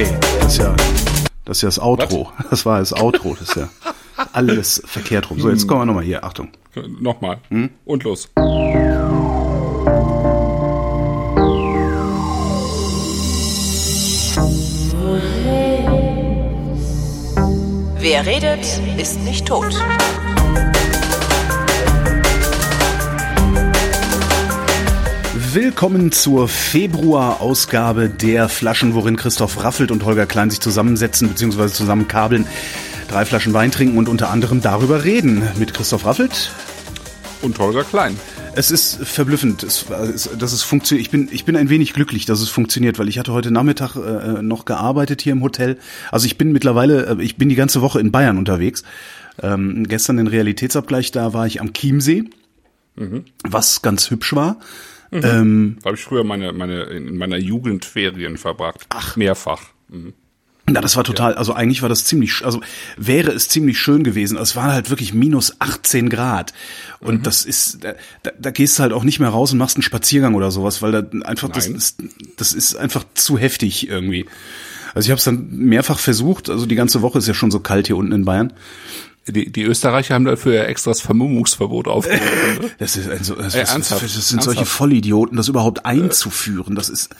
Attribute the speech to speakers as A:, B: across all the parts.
A: Hey, das ist ja das, ist ja das Outro. Was? Das war das Outro. Das ist ja alles verkehrt rum. So, jetzt kommen wir nochmal hier. Achtung.
B: Nochmal. Hm? Und los.
C: Wer redet, ist nicht tot.
A: Willkommen zur Februar-Ausgabe der Flaschen, worin Christoph Raffelt und Holger Klein sich zusammensetzen bzw. zusammenkabeln, drei Flaschen Wein trinken und unter anderem darüber reden. Mit Christoph Raffelt
B: und Holger Klein.
A: Es ist verblüffend, es, dass es funktioniert. Ich bin, ich bin ein wenig glücklich, dass es funktioniert, weil ich hatte heute Nachmittag äh, noch gearbeitet hier im Hotel. Also ich bin mittlerweile, äh, ich bin die ganze Woche in Bayern unterwegs. Ähm, gestern den Realitätsabgleich, da war ich am Chiemsee, mhm. was ganz hübsch war.
B: Mhm. Ähm, da habe ich früher meine, meine, in meiner Jugendferien verbracht.
A: Ach. Mehrfach. Mhm. Ja, das war total, also eigentlich war das ziemlich, also wäre es ziemlich schön gewesen. Es war halt wirklich minus 18 Grad. Und mhm. das ist, da, da gehst du halt auch nicht mehr raus und machst einen Spaziergang oder sowas, weil da einfach, das ist, das ist einfach zu heftig irgendwie. Also ich habe es dann mehrfach versucht, also die ganze Woche ist ja schon so kalt hier unten in Bayern.
B: Die, die Österreicher haben dafür ja extra das Vermummungsverbot aufgehoben.
A: Das ist ein so, das, äh, das, das sind ernsthaft? solche Vollidioten, das überhaupt einzuführen. Das ist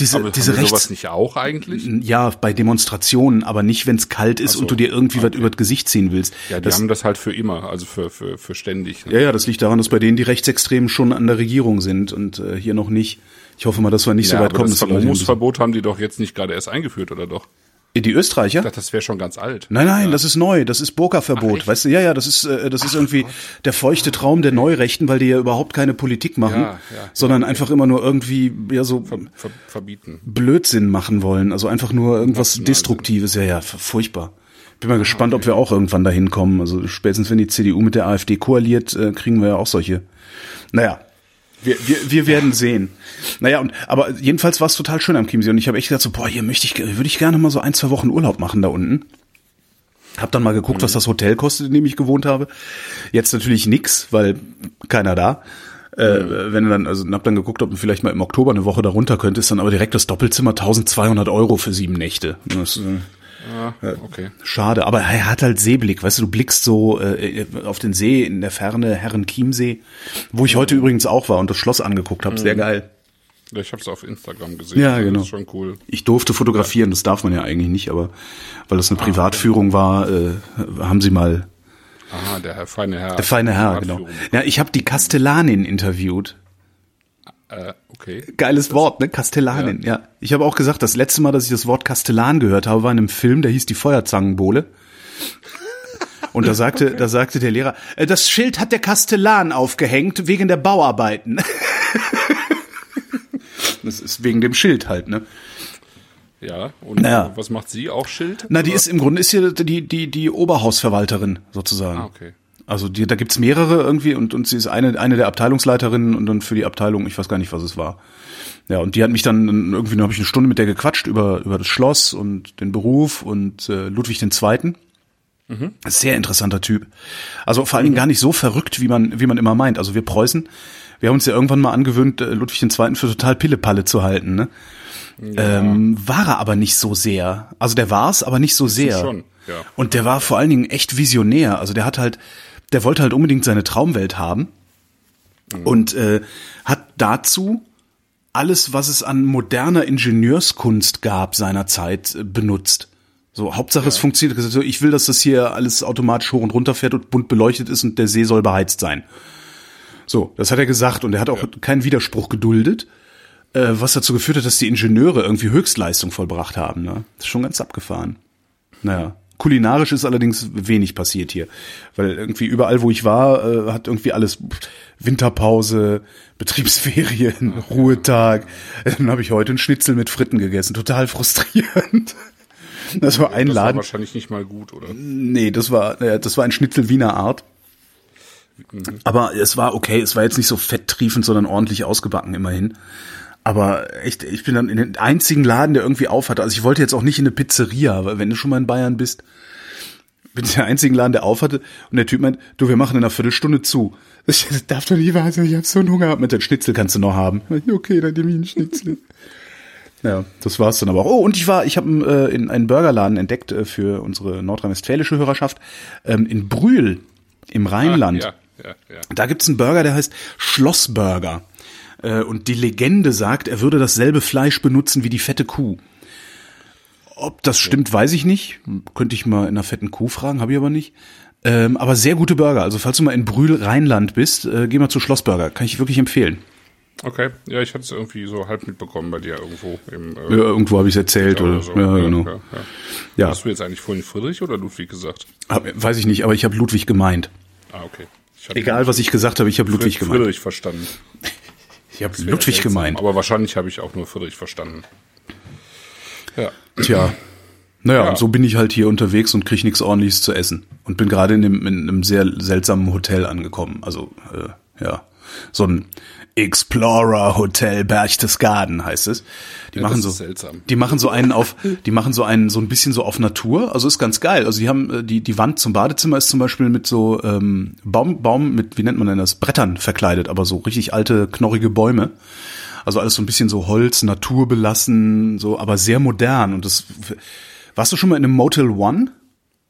A: diese,
B: aber
A: diese
B: Rechts sowas nicht auch eigentlich?
A: Ja, bei Demonstrationen, aber nicht, wenn es kalt ist so, und du dir irgendwie okay. was über das Gesicht ziehen willst.
B: Ja, die das, haben das halt für immer, also für für für ständig.
A: Ne? Ja, ja, das liegt daran, dass bei denen die Rechtsextremen schon an der Regierung sind und äh, hier noch nicht. Ich hoffe mal, dass wir nicht ja, so weit kommen.
B: Das Vermummungsverbot haben die doch jetzt nicht gerade erst eingeführt, oder doch?
A: Die Österreicher? Ich
B: dachte, das wäre schon ganz alt.
A: Nein, nein, ja. das ist neu. Das ist Burka-Verbot. Weißt du, ja, ja, das ist, äh, das ist Ach, irgendwie Gott. der feuchte Traum der Neurechten, weil die ja überhaupt keine Politik machen, ja, ja, sondern einfach immer nur irgendwie, ja, so
B: ver, ver, verbieten.
A: Blödsinn machen wollen. Also einfach nur irgendwas Destruktives. Ja, ja, furchtbar. Bin mal gespannt, okay. ob wir auch irgendwann dahin kommen. Also spätestens wenn die CDU mit der AfD koaliert, äh, kriegen wir ja auch solche. Naja, wir, wir, wir werden sehen. Naja, und aber jedenfalls war es total schön am Chiemsee und ich habe echt gedacht so, boah, hier möchte ich, würde ich gerne mal so ein, zwei Wochen Urlaub machen da unten. Hab dann mal geguckt, mhm. was das Hotel kostet, in dem ich gewohnt habe. Jetzt natürlich nix, weil keiner da. Äh, mhm. wenn du dann, also hab dann geguckt, ob du vielleicht mal im Oktober eine Woche da runter könntest, dann aber direkt das Doppelzimmer 1200 Euro für sieben Nächte. Das, äh,
B: Ah, okay.
A: Schade, aber er hat halt Seeblick, weißt du, du blickst so äh, auf den See in der Ferne, Herrenchiemsee, wo ich heute übrigens auch war und das Schloss angeguckt habe, sehr mhm. geil.
B: Ja, ich habe es auf Instagram gesehen.
A: Ja, genau.
B: Das ist schon cool.
A: Ich durfte fotografieren, das darf man ja eigentlich nicht, aber weil das eine ah, Privatführung war, äh, haben sie mal
B: Ah, der Herr, feine Herr.
A: Der feine Herr, genau. Ja, ich habe die Kastellanin interviewt.
B: Äh, okay.
A: Geiles Wort, ne? Kastellanin, ja. ja. Ich habe auch gesagt, das letzte Mal, dass ich das Wort Kastellan gehört habe, war in einem Film, der hieß Die Feuerzangenbowle. Und da sagte, da sagte der Lehrer, äh, das Schild hat der Kastellan aufgehängt wegen der Bauarbeiten. das ist wegen dem Schild halt, ne?
B: Ja, und
A: naja.
B: was macht sie? Auch Schild?
A: Na, die oder? ist im Grunde ist hier die, die, die Oberhausverwalterin sozusagen.
B: Ah, okay.
A: Also die, da gibt's mehrere irgendwie und, und sie ist eine, eine der Abteilungsleiterinnen und dann für die Abteilung, ich weiß gar nicht, was es war. Ja, und die hat mich dann irgendwie, dann habe ich eine Stunde mit der gequatscht über, über das Schloss und den Beruf und äh, Ludwig den Zweiten. Mhm. Sehr interessanter Typ. Also vor allen Dingen gar nicht so verrückt, wie man, wie man immer meint. Also wir Preußen, wir haben uns ja irgendwann mal angewöhnt, äh, Ludwig den Zweiten für total Pillepalle zu halten. Ne? Ja. Ähm, war er aber nicht so sehr. Also der war's, aber nicht so sehr. Schon, ja. Und der war vor allen Dingen echt visionär. Also der hat halt, der wollte halt unbedingt seine Traumwelt haben mhm. und äh, hat dazu alles, was es an moderner Ingenieurskunst gab seinerzeit, äh, benutzt. So, Hauptsache ja. es funktioniert. Also, ich will, dass das hier alles automatisch hoch und runter fährt und bunt beleuchtet ist und der See soll beheizt sein. So, das hat er gesagt und er hat auch ja. keinen Widerspruch geduldet, äh, was dazu geführt hat, dass die Ingenieure irgendwie Höchstleistung vollbracht haben. Ne? Das ist schon ganz abgefahren. Naja. Kulinarisch ist allerdings wenig passiert hier, weil irgendwie überall, wo ich war, äh, hat irgendwie alles Winterpause, Betriebsferien, Ruhetag. Dann habe ich heute einen Schnitzel mit Fritten gegessen, total frustrierend. Das war ein
B: das
A: Laden.
B: War wahrscheinlich nicht mal gut, oder?
A: Nee, das war äh, das war ein Schnitzel Wiener Art. Mhm. Aber es war okay, es war jetzt nicht so fetttriefend, sondern ordentlich ausgebacken immerhin. Aber echt, ich bin dann in den einzigen Laden, der irgendwie auf hatte. Also ich wollte jetzt auch nicht in eine Pizzeria, weil wenn du schon mal in Bayern bist, bin ich der einzigen Laden, der auf hatte. Und der Typ meint, du, wir machen in einer Viertelstunde zu. Ich, das darf doch nicht wahr sein, ich hab so einen Hunger. Mit den Schnitzel kannst du noch haben. Okay, dann nehme ich einen Schnitzel. Ja, das war's dann aber auch. Oh, und ich war, ich habe äh, in einen Burgerladen entdeckt äh, für unsere nordrhein-westfälische Hörerschaft ähm, in Brühl im Rheinland.
B: Ah, ja, ja, ja.
A: Da gibt's einen Burger, der heißt Schlossburger. Äh, und die Legende sagt, er würde dasselbe Fleisch benutzen wie die fette Kuh. Ob das stimmt, weiß ich nicht. Könnte ich mal in einer fetten Kuh fragen, habe ich aber nicht. Ähm, aber sehr gute Burger. Also falls du mal in Brühl Rheinland bist, äh, geh mal zu Schlossburger. Kann ich wirklich empfehlen.
B: Okay, ja, ich hatte es irgendwie so halb mitbekommen bei dir irgendwo. Im, äh,
A: Ja, irgendwo habe ich es erzählt oder,
B: so.
A: ja, genau.
B: Ja, ja.
A: Ja,
B: Hast du jetzt eigentlich vorhin Friedrich oder Ludwig gesagt?
A: hab, weiß ich nicht, aber ich habe Ludwig gemeint.
B: Ah, okay.
A: Egal, was ich gesagt habe, ich habe Ludwig
B: Fried-
A: gemeint.
B: Friedrich verstanden.
A: Ich habe Ludwig
B: seltsam,
A: gemeint.
B: Aber wahrscheinlich habe ich auch nur Friedrich verstanden. Ja.
A: Tja. Naja,
B: Ja.
A: und so bin ich halt hier unterwegs und krieg nichts ordentliches zu essen. Und bin gerade in, einem- in einem sehr seltsamen Hotel angekommen. Also, äh, ja. So ein Explorer Hotel Berchtesgaden heißt es. Die
B: Ja,
A: machen so,
B: seltsam.
A: die machen so einen auf, die machen so einen so ein bisschen so auf Natur. Also ist ganz geil. Also die haben äh, die die Wand zum Badezimmer ist zum Beispiel mit so ähm, Baum Baum mit wie nennt man denn das Brettern verkleidet, aber so richtig alte knorrige Bäume. Also alles so ein bisschen so Holz, naturbelassen, so aber sehr modern. Und das warst du schon mal in einem Motel One?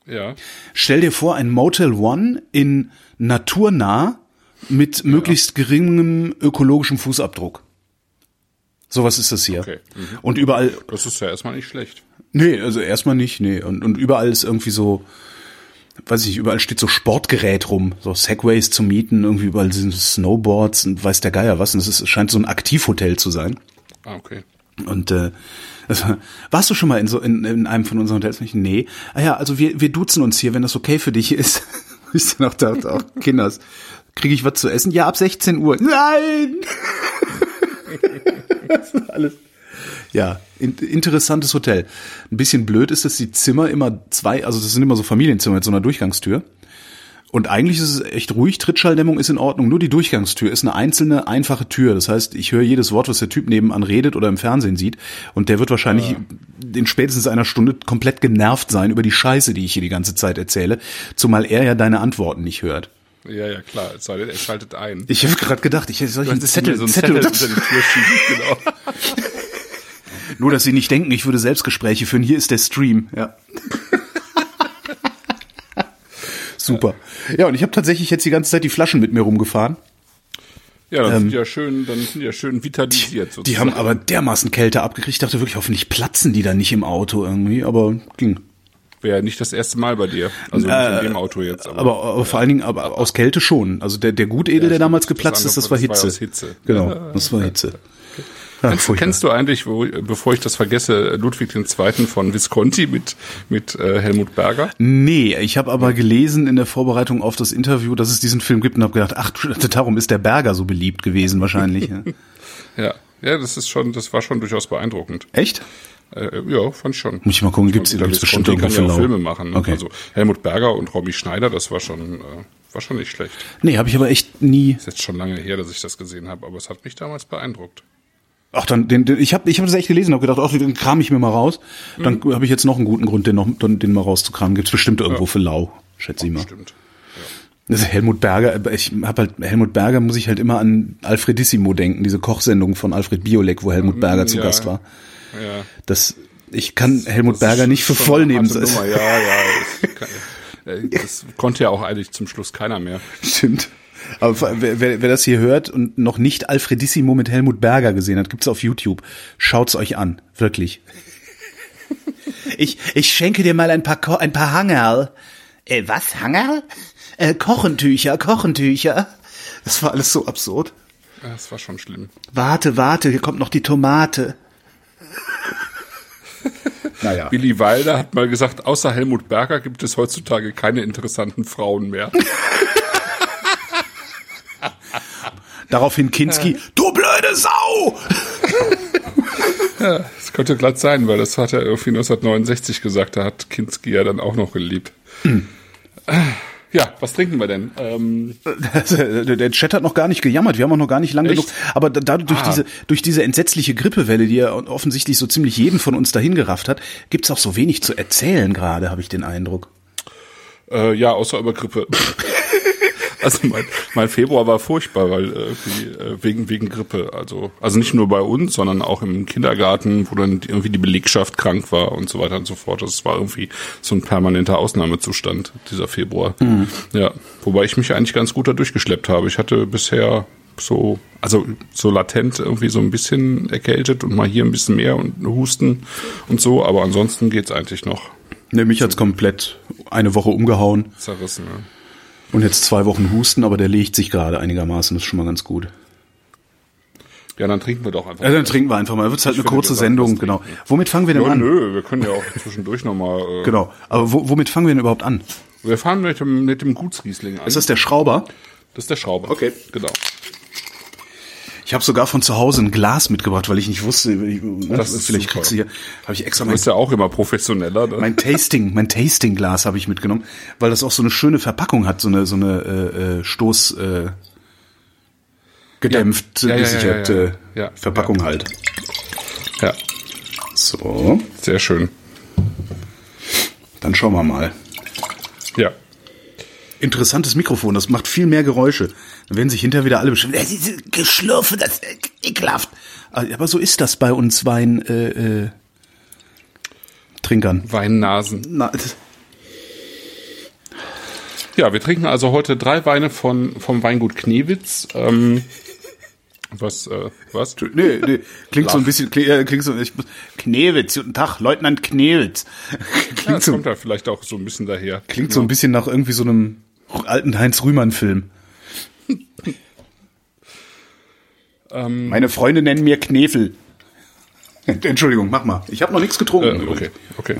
B: Ja.
A: Stell dir vor, ein Motel One in naturnah mit möglichst geringem ökologischem Fußabdruck. Sowas ist das hier.
B: Okay. Mhm.
A: Und überall,
B: Das ist ja erstmal nicht schlecht.
A: nee, also erstmal nicht, nee. Und, und überall ist irgendwie so, weiß ich nicht, überall steht so Sportgerät rum, so Segways zu mieten, irgendwie überall sind Snowboards und weiß der Geier was. Und es ist, es scheint so ein Aktivhotel zu sein.
B: Ah, okay.
A: Und äh, das, warst du schon mal in so in, in einem von unseren Hotels? Nee. Ah ja, also wir, wir duzen uns hier, wenn das okay für dich ist. Ich dann auch dachte, auch Kinders, kriege ich was zu essen? Ja, ab 16 Uhr. Nein! das ist alles. Ja, in, interessantes Hotel. Ein bisschen blöd ist, dass die Zimmer immer zwei, also das sind immer so Familienzimmer mit so einer Durchgangstür. Und eigentlich ist es echt ruhig, Trittschalldämmung ist in Ordnung, nur die Durchgangstür ist eine einzelne, einfache Tür. Das heißt, ich höre jedes Wort, was der Typ nebenan redet oder im Fernsehen sieht. Und der wird wahrscheinlich in spätestens einer Stunde komplett genervt sein über die Scheiße, die ich hier die ganze Zeit erzähle. Zumal er ja deine Antworten nicht hört.
B: Ja, ja, klar. Es er schaltet ein.
A: Ich habe gerade gedacht, ich soll ich einen Zettel,
B: so ein
A: Zettel,
B: Zettel unter die Tür schieben. Genau.
A: Nur, dass sie nicht denken, ich würde Selbstgespräche führen. Hier ist der Stream. Ja. Super. Ja, und ich habe tatsächlich jetzt die ganze Zeit die Flaschen mit mir rumgefahren.
B: Ja, dann sind die ja schön, dann sind die ja schön vitalisiert.
A: Ähm, Die haben aber dermaßen Kälte abgekriegt. Ich dachte wirklich, hoffentlich platzen die da nicht im Auto irgendwie, aber ging.
B: Wäre ja nicht das erste Mal bei dir. Also nicht in dem Auto jetzt.
A: Äh, Aber, aber vor allen Dingen aber aus Kälte schon. Also der, der Gutedel, der damals geplatzt ist, das war Hitze.
B: das war Hitze.
A: Genau, das war Hitze. Ja,
B: Kennst, kennst du eigentlich, wo, bevor ich das vergesse, Ludwig II. von Visconti mit, mit äh, Helmut Berger?
A: Nee, ich habe aber gelesen in der Vorbereitung auf das Interview, dass es diesen Film gibt und habe gedacht, ach, darum ist der Berger so beliebt gewesen wahrscheinlich. Ja.
B: Ja. Ja, das ist schon, das war schon durchaus beeindruckend.
A: Echt?
B: Äh, ja, fand ich schon.
A: Muss ich mal gucken, gibt's,
B: Guter
A: gibt's bestimmt irgendwo
B: kann ja auch. Filme machen. Ne?
A: Okay.
B: Also Helmut Berger und Romy Schneider, das war schon, äh, war schon nicht schlecht.
A: Nee, habe ich aber echt nie.
B: Ist jetzt schon lange her, dass ich das gesehen habe, aber es hat mich damals beeindruckt.
A: Ach, dann den, den ich habe ich hab das echt gelesen, habe gedacht, ach, den kram ich mir mal raus. Dann
B: Mhm.
A: habe ich jetzt noch einen guten Grund, den noch den, mal rauszukramen. Gibt's bestimmt irgendwo für lau, schätze ich mal.
B: Stimmt.
A: Das ist Helmut Berger, ich habe halt Helmut Berger muss ich halt immer an Alfredissimo denken, diese Kochsendung von Alfred Biolek, wo Helmut Berger zu
B: ja.
A: Gast war.
B: Ja.
A: Das ich kann Helmut
B: Das
A: Berger nicht für voll nehmen. Das.
B: Ja, ja. Das, äh, das konnte ja auch eigentlich zum Schluss keiner mehr.
A: Stimmt. Aber wer, wer, wer das hier hört und noch nicht Alfredissimo mit Helmut Berger gesehen hat, gibt's auf YouTube. Schaut's euch an, wirklich. Ich, ich schenke dir mal ein paar, Ko ein paar Hangerl. Äh, was, Hangerl? Äh, Kochentücher, Kochentücher. Das war alles so absurd.
B: Das war schon schlimm.
A: Warte, warte, hier kommt noch die Tomate. naja.
B: Billy Wilder hat mal gesagt, außer Helmut Berger gibt es heutzutage keine interessanten Frauen mehr.
A: Daraufhin Kinski, du blöde Sau!
B: Das könnte glatt sein, weil das hat er irgendwie 1969 gesagt, da hat Kinski ja dann auch noch geliebt. Ja, was trinken wir denn? Ähm,
A: Der Chat hat noch gar nicht gejammert, wir haben auch noch gar nicht lange genug. Aber da- dadurch, durch,
B: Ah.
A: diese, durch diese entsetzliche Grippewelle, die ja offensichtlich so ziemlich jeden von uns dahin gerafft hat, gibt's auch so wenig zu erzählen gerade, habe ich den Eindruck.
B: äh, ja, außer über Grippe. Also mein, mein Februar war furchtbar, weil äh, wegen wegen Grippe. Also also nicht nur bei uns, sondern auch im Kindergarten, wo dann irgendwie die Belegschaft krank war und so weiter und so fort. Das war irgendwie so ein permanenter Ausnahmezustand dieser Februar. Mhm. Ja, wobei ich mich eigentlich ganz gut da durchgeschleppt habe. Ich hatte bisher so, also so latent irgendwie so ein bisschen erkältet und mal hier ein bisschen mehr und Husten und so, aber ansonsten geht's eigentlich noch.
A: Ne, mich hat's komplett eine Woche umgehauen.
B: Zerrissen, ja.
A: Und jetzt zwei Wochen Husten, aber der legt sich gerade einigermaßen, das ist schon mal ganz gut.
B: Ja, dann trinken wir doch einfach.
A: Ja, dann trinken wir einfach mal. Wird halt eine kurze Sendung, genau. Womit fangen wir denn
B: ja,
A: an?
B: Nö, wir können ja auch zwischendurch nochmal. Äh
A: genau. Aber wo, womit fangen wir denn überhaupt an?
B: Wir fangen mit dem, mit dem Gutsriesling an.
A: Ist das der Schrauber?
B: Das ist der Schrauber.
A: Okay.
B: Genau.
A: Ich habe sogar von zu Hause ein Glas mitgebracht, weil ich nicht wusste, ich,
B: das ist
A: vielleicht
B: super.
A: kriegst du hier, habe ich extra
B: Du bist ja auch immer professioneller. Ne?
A: mein Tasting, mein Tasting Glas habe ich mitgenommen, weil das auch so eine schöne Verpackung hat, so eine so eine äh, äh, Stoß äh, gedämpft,
B: Ja, ja,
A: gesicherte
B: ja, ja. Ja,
A: Verpackung
B: ja.
A: halt.
B: ja,
A: So,
B: sehr schön.
A: dann schauen wir mal.
B: Ja.
A: Interessantes Mikrofon, das macht viel mehr Geräusche. Dann werden sich hinterher wieder alle bestimmt, äh, diese Geschlürfe, das ist ekelhaft. Aber so ist das bei uns Wein äh, äh, Trinkern.
B: Weinnasen.
A: Na, das-
B: Ja, wir trinken also heute drei Weine von vom Weingut Knewitz. Ähm, was, äh, was?
A: nee, nee, klingt so ein bisschen, klingt, äh, klingt so, ich, Knewitz, guten Tag, Leutnant Knewitz.
B: Ja,
A: klingt
B: das
A: so,
B: kommt da vielleicht auch so ein bisschen daher.
A: klingt so ein bisschen nach irgendwie so einem alten Heinz-Rühmann-Film.
B: Ähm,
A: Meine Freunde nennen mir Knefel. Entschuldigung, mach mal. Ich habe noch nichts getrunken.
B: Äh, okay, okay.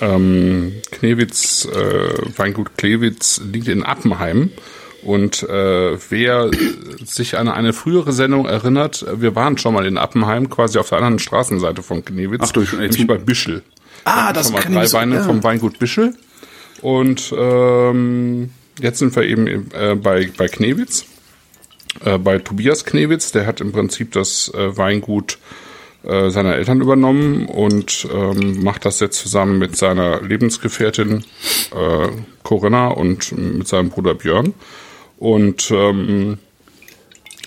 B: Ähm, Knewitz, äh, Weingut Klewitz liegt in Appenheim. Und äh, wer sich an eine frühere Sendung erinnert, wir waren schon mal in Appenheim, quasi auf der anderen Straßenseite von Knewitz,
A: Ach du, jetzt-
B: nämlich bei Bischel.
A: Ah, das
B: schon mal
A: kann ich
B: drei
A: so-
B: Weine
A: ja.
B: vom Weingut Bischel. Und ähm, jetzt sind wir eben äh, bei, bei Knewitz, äh, bei Tobias Knewitz. Der hat im Prinzip das äh, Weingut äh, seiner Eltern übernommen und ähm, macht das jetzt zusammen mit seiner Lebensgefährtin äh, Corinna und mit seinem Bruder Björn. Und ähm,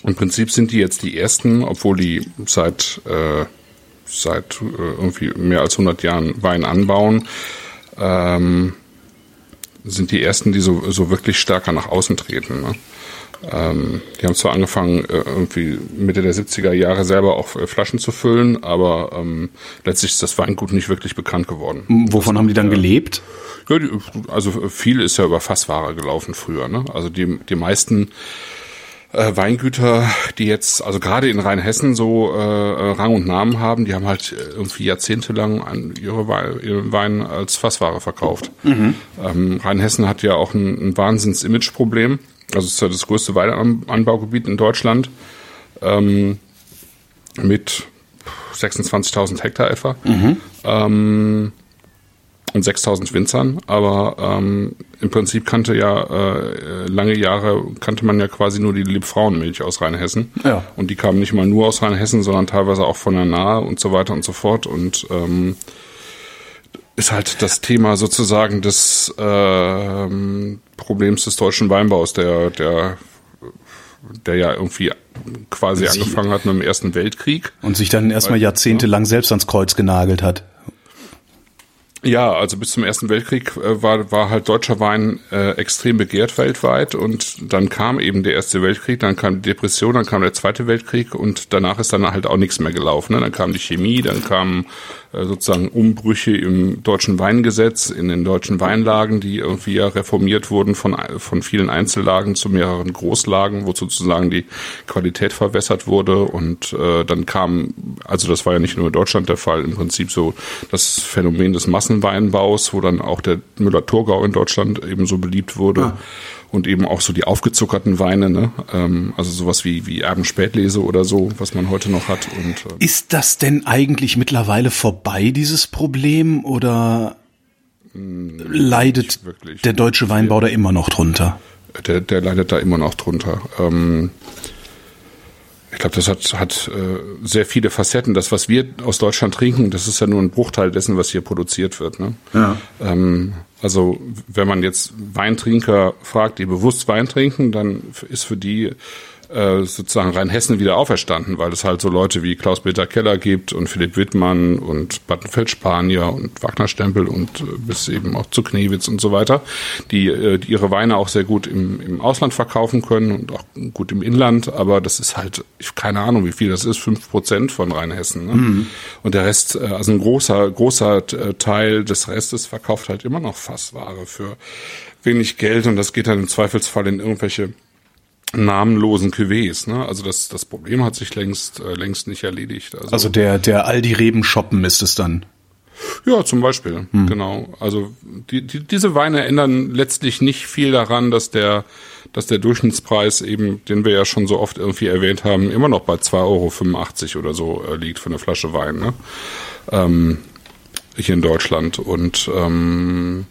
B: im Prinzip sind die jetzt die ersten, obwohl die seit äh, seit irgendwie mehr als 100 Jahren Wein anbauen, ähm, sind die ersten, die so, so wirklich stärker nach außen treten. Ne? Ähm, die haben zwar angefangen, äh, irgendwie Mitte der 70er Jahre selber auch äh, Flaschen zu füllen, aber ähm, letztlich ist das Weingut nicht wirklich bekannt geworden.
A: Wovon haben die dann gelebt?
B: Ja, die, also viel ist ja über Fassware gelaufen früher. Ne? Also die, die meisten äh, Weingüter, die jetzt, also gerade in Rheinhessen so äh, äh, Rang und Namen haben, die haben halt äh, irgendwie jahrzehntelang an ihre Wein, ihren Wein als Fassware verkauft. Ähm, Rheinhessen hat ja auch ein, ein Wahnsinns-Image-Problem. Also es ist ja das größte Weinanbaugebiet in Deutschland ähm, mit 26.000 Hektar etwa. Ähm, und 6000 Winzern, aber ähm, im Prinzip kannte ja äh, lange Jahre kannte man ja quasi nur die Liebfrauenmilch aus Rheinhessen
A: Ja.
B: und die kamen nicht mal nur aus Rheinhessen, sondern teilweise auch von der Nahe und so weiter und so fort und ähm, ist halt das Thema sozusagen des ähm, Problems des deutschen Weinbaus, der der der ja irgendwie quasi
A: Sie-
B: angefangen hat mit dem Ersten Weltkrieg.
A: Und sich dann erstmal jahrzehntelang selbst ans Kreuz genagelt hat.
B: Ja, also bis zum Ersten Weltkrieg äh, war, war halt deutscher Wein äh, extrem begehrt weltweit und dann kam eben der Erste Weltkrieg, dann kam die Depression, dann kam der Zweite Weltkrieg und danach ist dann halt auch nichts mehr gelaufen. Ne? Dann kam die Chemie, dann kamen sozusagen Umbrüche im deutschen Weingesetz, in den deutschen Weinlagen, die irgendwie ja reformiert wurden von, von vielen Einzellagen zu mehreren Großlagen, wo sozusagen die Qualität verwässert wurde und äh, dann kam, also das war ja nicht nur in Deutschland der Fall, im Prinzip so das Phänomen des Massenweinbaus, wo dann auch der Müller-Thurgau in Deutschland eben so beliebt wurde.
A: Ah.
B: Und eben auch so die aufgezuckerten Weine, ne? ähm, also sowas wie, wie Erbenspätlese oder so, was man heute noch hat. Und äh,
A: Ist das denn eigentlich mittlerweile vorbei, dieses Problem, oder leidet
B: wirklich.
A: der deutsche Weinbau da immer noch drunter?
B: der, der leidet da immer noch drunter. Ähm, Ich glaube, das hat, hat äh, sehr viele Facetten. Das, was wir aus Deutschland trinken, das ist ja nur ein Bruchteil dessen, was hier produziert wird. Ne? Ja. Ähm, also wenn man jetzt Weintrinker fragt, die bewusst Wein trinken, dann ist für die äh, sozusagen Rheinhessen wieder auferstanden, weil es halt so Leute wie Klaus-Peter Keller gibt und Philipp Wittmann und Battenfeld-Spanier und Wagner-Stempel und äh, bis eben auch zu Knewitz und so weiter, die, äh, die ihre Weine auch sehr gut im, im Ausland verkaufen können und auch gut im Inland, aber das ist halt, ich keine Ahnung, wie viel das ist, fünf Prozent von Rheinhessen. Ne? Mhm. Und der Rest, äh, also ein großer, großer äh, Teil des Restes verkauft halt immer noch Fassware für wenig Geld und das geht dann im Zweifelsfall in irgendwelche namenlosen Cuvées. Ne? Also das, das Problem hat sich längst, äh, längst nicht erledigt.
A: Also, also der, der Aldi-Reben shoppen ist es dann.
B: Ja, zum Beispiel, hm. genau. Also die, die, diese Weine ändern letztlich nicht viel daran, dass der, dass der Durchschnittspreis eben, den wir ja schon so oft irgendwie erwähnt haben, immer noch bei 2,85 Euro oder so äh, liegt für eine Flasche Wein. Ne? Ähm, hier in Deutschland. Und ähm,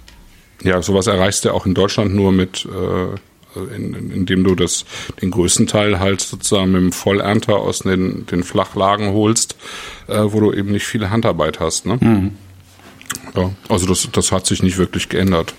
B: ja, sowas erreichst du auch in Deutschland nur mit äh, in, in, indem du das, den größten Teil halt sozusagen mit dem Vollernter aus den, den Flachlagen holst, äh, wo du eben nicht viele Handarbeit hast. Ne? Mhm. Ja, also das, das hat sich nicht wirklich geändert.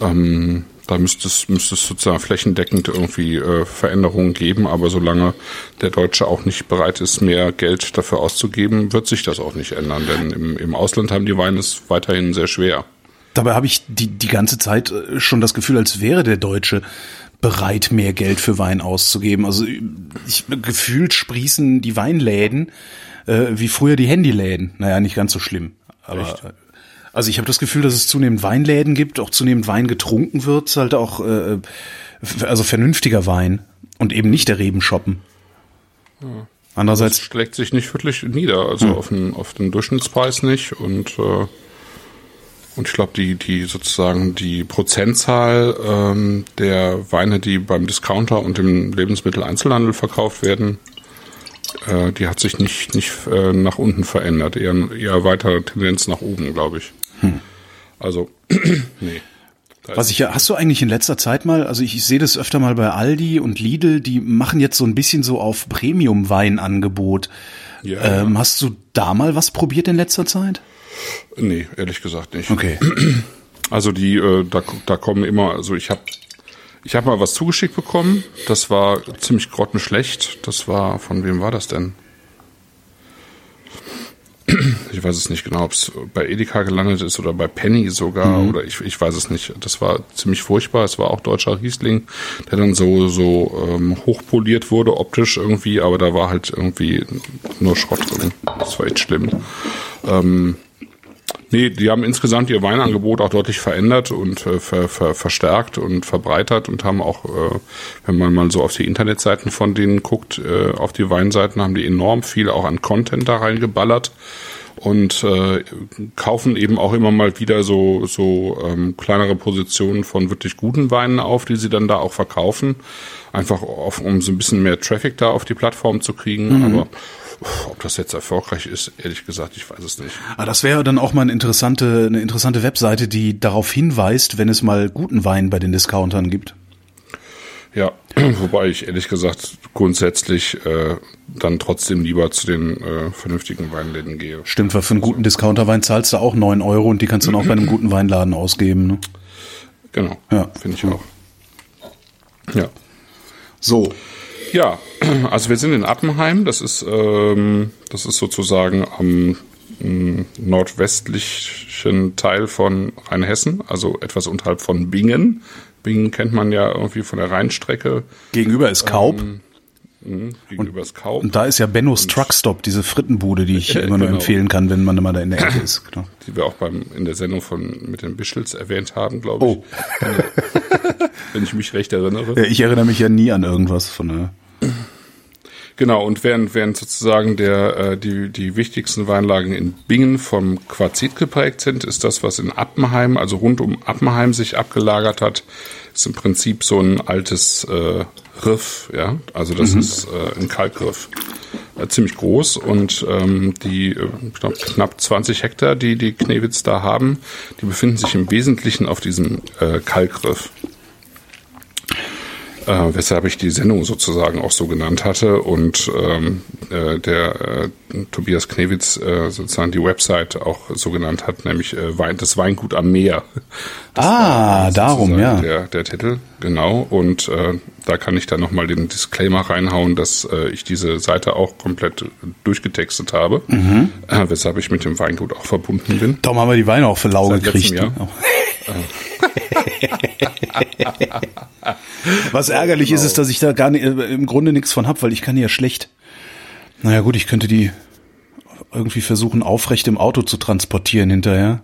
B: Ähm, da müsste es, müsste es sozusagen flächendeckend irgendwie äh, Veränderungen geben, aber solange der Deutsche auch nicht bereit ist, mehr Geld dafür auszugeben, wird sich das auch nicht ändern, denn im, im Ausland haben die Weine es weiterhin sehr schwer.
A: Dabei habe ich die, die ganze Zeit äh, schon das Gefühl, als wäre der Deutsche bereit, mehr Geld für Wein auszugeben. Also ich, gefühlt sprießen die Weinläden äh, wie früher die Handyläden. Naja, nicht ganz so schlimm. Aber Echt? also ich habe das Gefühl, dass es zunehmend Weinläden gibt, auch zunehmend Wein getrunken wird, halt auch äh, also vernünftiger Wein und eben nicht der Rebenshoppen.
B: Ja. Andererseits das schlägt sich nicht wirklich nieder, also hm. auf, den, auf den Durchschnittspreis nicht und äh, und ich glaube, die, die sozusagen die Prozentzahl ähm, der Weine, die beim Discounter und im Lebensmitteleinzelhandel verkauft werden, äh, die hat sich nicht, nicht äh, nach unten verändert, eher, eher weiter Tendenz nach oben, glaube ich. Hm. Also, nee.
A: Was ich ja, hast du eigentlich in letzter Zeit mal, also ich, ich sehe das öfter mal bei Aldi und Lidl, die machen jetzt so ein bisschen so auf Premium-Weinangebot. Ja. Ähm, hast du da mal was probiert in letzter Zeit?
B: Nee, ehrlich gesagt nicht.
A: Okay.
B: Also die, äh, da, da kommen immer, also ich habe ich hab mal was zugeschickt bekommen, das war ziemlich grottenschlecht. Das war, von wem war das denn? Ich weiß es nicht genau, ob es bei Edeka gelandet ist oder bei Penny sogar mhm. oder ich, ich weiß es nicht. Das war ziemlich furchtbar. Es war auch deutscher Riesling, der dann so so ähm, hochpoliert wurde optisch irgendwie, aber da war halt irgendwie nur Schrott drin. Das war echt schlimm. Ähm, Nee, die haben insgesamt ihr Weinangebot auch deutlich verändert und äh, ver, ver, verstärkt und verbreitert und haben auch, äh, wenn man mal so auf die Internetseiten von denen guckt, äh, auf die Weinseiten haben die enorm viel auch an Content da reingeballert und äh, kaufen eben auch immer mal wieder so so ähm, kleinere Positionen von wirklich guten Weinen auf, die sie dann da auch verkaufen, einfach auf, um so ein bisschen mehr Traffic da auf die Plattform zu kriegen. Mhm. Aber ob das jetzt erfolgreich ist, ehrlich gesagt, ich weiß es nicht.
A: Aber ah, das wäre dann auch mal eine interessante, eine interessante Webseite, die darauf hinweist, wenn es mal guten Wein bei den Discountern gibt.
B: Ja, wobei ich ehrlich gesagt grundsätzlich äh, dann trotzdem lieber zu den äh, vernünftigen Weinläden gehe.
A: Stimmt, weil für einen guten Discounterwein zahlst du auch neun Euro und die kannst du dann auch bei einem guten Weinladen ausgeben. Ne?
B: Genau, ja. finde ich auch. Ja.
A: So,
B: ja, also wir sind in Appenheim. Das ist, ähm, das ist sozusagen am mm, nordwestlichen Teil von Rheinhessen, also etwas unterhalb von Bingen. Bingen kennt man ja irgendwie von der Rheinstrecke.
A: Gegenüber ist Kaub. Ähm,
B: mh, gegenüber ist Kaub.
A: Und da ist ja Benno's Truckstop, diese Frittenbude, die ich äh, immer nur genau. empfehlen kann, wenn man mal da in der Ecke ist.
B: Genau. Die wir auch beim, in der Sendung von, mit den Bischels erwähnt haben, glaube ich. Oh. wenn ich mich recht erinnere.
A: Ich erinnere mich ja nie an irgendwas von der
B: Genau, und während, während sozusagen der, äh, die, die wichtigsten Weinlagen in Bingen vom Quarzit geprägt sind, ist das, was in Appenheim, also rund um Appenheim sich abgelagert hat, ist im Prinzip so ein altes äh, Riff, ja. Also das mhm. ist äh, ein Kalkriff. Äh, ziemlich groß und ähm, die äh, glaub, knapp 20 Hektar, die die Knewitz da haben, die befinden sich im Wesentlichen auf diesem äh, Kalkriff. Äh, weshalb ich die Sendung sozusagen auch so genannt hatte und ähm, äh, der äh, Tobias Knewitz äh, sozusagen die Website auch so genannt hat, nämlich äh, Wein, das Weingut am Meer. Das
A: ah, darum, ja.
B: Der, der Titel, genau. Und äh, da kann ich dann nochmal den Disclaimer reinhauen, dass äh, ich diese Seite auch komplett durchgetextet habe, mhm. äh, weshalb ich mit dem Weingut auch verbunden bin.
A: Darum haben wir die Weine auch für lau gekriegt. Was ärgerlich genau. ist, ist, dass ich da gar nicht, äh, im Grunde nichts von hab, weil ich kann ja schlecht. Naja gut, ich könnte die irgendwie versuchen, aufrecht im Auto zu transportieren hinterher.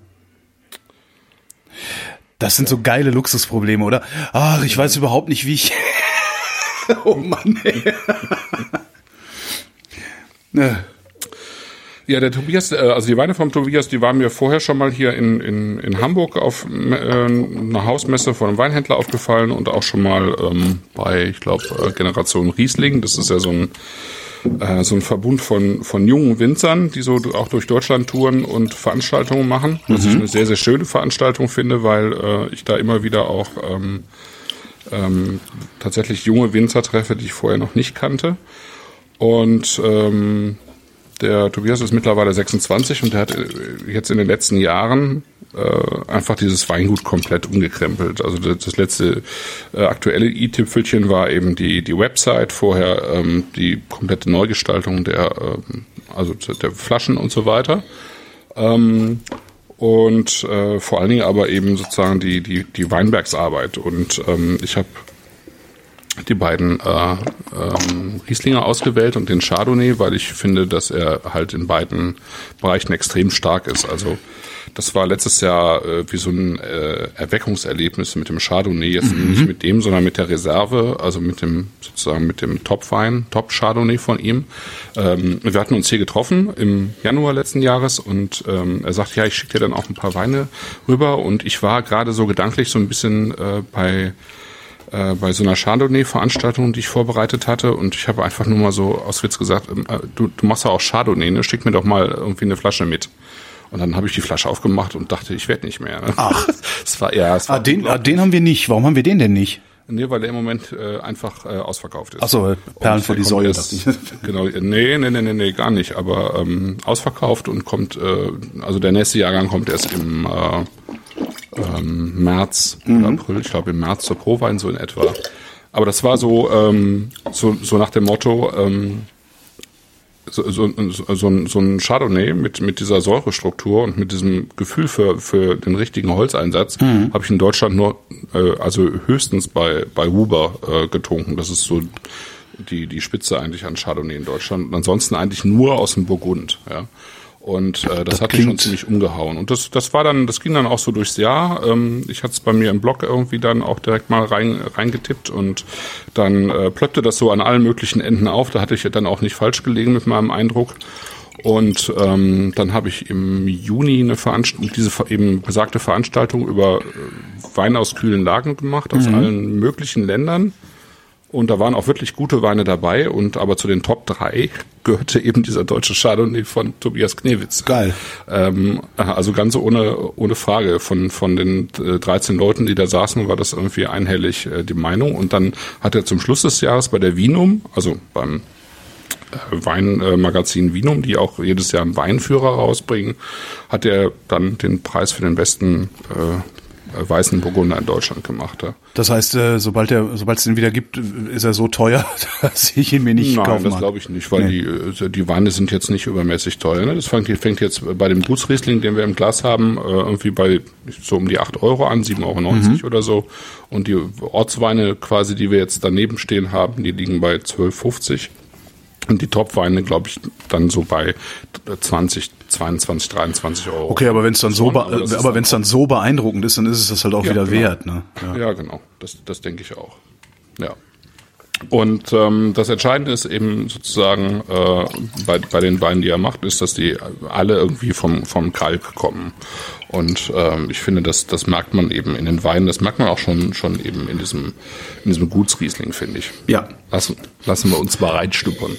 A: Das sind so geile Luxusprobleme, oder? Ach, ich weiß überhaupt nicht, wie ich. oh Mann. Ey.
B: Ja, der Tobias, äh, also die Weine vom Tobias, die waren mir vorher schon mal hier in, in, in Hamburg auf äh, einer Hausmesse von einem Weinhändler aufgefallen und auch schon mal ähm, bei, ich glaube, äh, Generation Riesling. Das ist ja so ein äh, so ein Verbund von, von jungen Winzern, die so auch durch Deutschland touren und Veranstaltungen machen. Was mhm. ich eine sehr, sehr schöne Veranstaltung finde, weil äh, ich da immer wieder auch ähm, ähm, tatsächlich junge Winzer treffe, die ich vorher noch nicht kannte. Und ähm, der Tobias ist mittlerweile 26 und der hat äh, jetzt in den letzten Jahren äh, einfach dieses Weingut komplett umgekrempelt. Also das, das letzte äh, aktuelle i-Tüpfelchen war eben die, die Website, vorher ähm, die komplette Neugestaltung der, ähm, also der Flaschen und so weiter. Ähm, und äh, vor allen Dingen aber eben sozusagen die, die, die Weinbergsarbeit. Und ähm, ich habe die beiden äh, ähm, Rieslinger ausgewählt und den Chardonnay, weil ich finde, dass er halt in beiden Bereichen extrem stark ist. Also das war letztes Jahr äh, wie so ein äh, Erweckungserlebnis mit dem Chardonnay, jetzt mhm. nicht mit dem, sondern mit der Reserve, also mit dem sozusagen mit dem Top-Wein, Top-Chardonnay von ihm. Ähm, wir hatten uns hier getroffen im Januar letzten Jahres und ähm, er sagt, ja, ich schicke dir dann auch ein paar Weine rüber und ich war gerade so gedanklich so ein bisschen äh, bei äh, bei so einer Chardonnay-Veranstaltung, die ich vorbereitet hatte. Und ich habe einfach nur mal so aus Witz gesagt, ähm, äh, du, du machst ja auch Chardonnay, ne? schick mir doch mal irgendwie eine Flasche mit. Und dann habe ich die Flasche aufgemacht und dachte, ich werde nicht mehr. Ne?
A: Ach,
B: es war ja, es
A: war ah, den, ah, den haben wir nicht. Warum haben wir den denn nicht?
B: Nee, weil der im Moment äh, einfach äh, ausverkauft ist.
A: Ach so, Perlen vor die Säule, ich.
B: Genau, nee, nee, nee, nee, nee, gar nicht. Aber ähm, ausverkauft und kommt, äh, also der nächste Jahrgang kommt erst im äh, ähm, März mhm. oder April, ich glaube im März zur Prowein so in etwa. Aber das war so, ähm, so, so nach dem Motto, ähm, so, so, so, so, ein, Chardonnay mit, mit dieser Säurestruktur und mit diesem Gefühl für, für den richtigen Holzeinsatz mhm. habe ich in Deutschland nur, äh, also höchstens bei, bei Huber äh, getrunken. Das ist so die, die Spitze eigentlich an Chardonnay in Deutschland. Und ansonsten eigentlich nur aus dem Burgund. Ja. Und äh, das, das hat mich schon ziemlich umgehauen. Und das, das war dann, das ging dann auch so durchs Jahr. Ähm, ich hatte es bei mir im Blog irgendwie dann auch direkt mal rein, reingetippt und dann äh, plöppte das so an allen möglichen Enden auf. Da hatte ich dann auch nicht falsch gelegen mit meinem Eindruck. Und ähm, dann habe ich im Juni eine Veranstaltung, diese eben besagte Veranstaltung über äh, Wein aus kühlen Lagen gemacht, aus mhm. allen möglichen Ländern. Und da waren auch wirklich gute Weine dabei. Und aber zu den Top 3 gehörte eben dieser deutsche Chardonnay von Tobias Knewitz.
A: Geil.
B: Ähm, also ganz ohne, ohne Frage. Von, von den 13 äh, Leuten, die da saßen, war das irgendwie einhellig äh, die Meinung. Und dann hat er zum Schluss des Jahres bei der Vinum, also beim äh, Weinmagazin Vinum, die auch jedes Jahr einen Weinführer rausbringen, hat er dann den Preis für den besten äh, äh, weißen Burgunder in Deutschland gemacht. Ja.
A: Das heißt, äh, sobald er, sobald es den wieder gibt, ist er so teuer, dass ich ihn mir nicht Nein, kaufen
B: das glaube ich nicht, weil nee. die, äh, die Weine sind jetzt nicht übermäßig teuer. Ne? Das fängt, fängt jetzt bei dem Gutsriesling, den wir im Glas haben, irgendwie bei so um die 8 Euro an, 7,90 Euro mhm. oder so. Und die Ortsweine quasi, die wir jetzt daneben stehen haben, die liegen bei 12,50 und die Topweine, glaube ich, dann so bei 20, 22, 23 Euro.
A: Okay, aber wenn es dann so, aber wenn es dann so beeindruckend ist, dann ist es das halt auch ja, wieder
B: genau.
A: wert, ne?
B: Ja. ja, genau. Das, das denke ich auch. Ja. Und ähm, das Entscheidende ist eben sozusagen äh, bei, bei den Weinen, die er macht, ist, dass die alle irgendwie vom, vom Kalk kommen. Und ähm, ich finde, das, das merkt man eben in den Weinen, das merkt man auch schon, schon eben in diesem, in diesem Gutsriesling, finde ich.
A: Ja.
B: Lassen, lassen wir uns mal reinstuppern.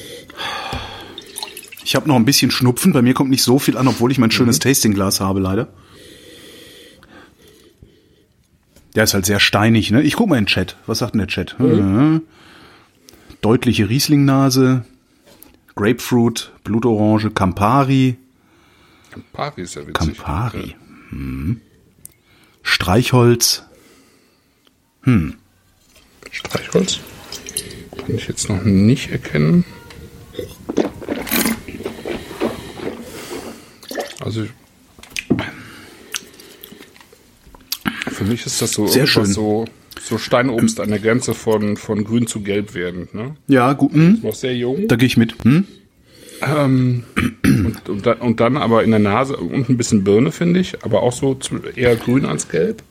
A: Ich habe noch ein bisschen Schnupfen, bei mir kommt nicht so viel an, obwohl ich mein schönes mhm. Tastingglas habe, leider. Der ist halt sehr steinig, ne? Ich guck mal in den Chat. Was sagt denn der Chat? Mhm. Deutliche Rieslingnase, Grapefruit, Blutorange, Campari.
B: Campari ist ja witzig.
A: Campari. Hm. Streichholz.
B: Hm. Streichholz? Kann ich jetzt noch nicht erkennen. Also für mich ist das so
A: Sehr schön.
B: so so Steinobst an der Grenze von von grün zu gelb werdend, ne?
A: Ja, gut. Hm.
B: Noch sehr jung.
A: Da gehe ich mit. Hm?
B: Ähm, und, und, dann, und dann aber in der Nase und ein bisschen Birne, finde ich, aber auch so zu, eher grün als gelb.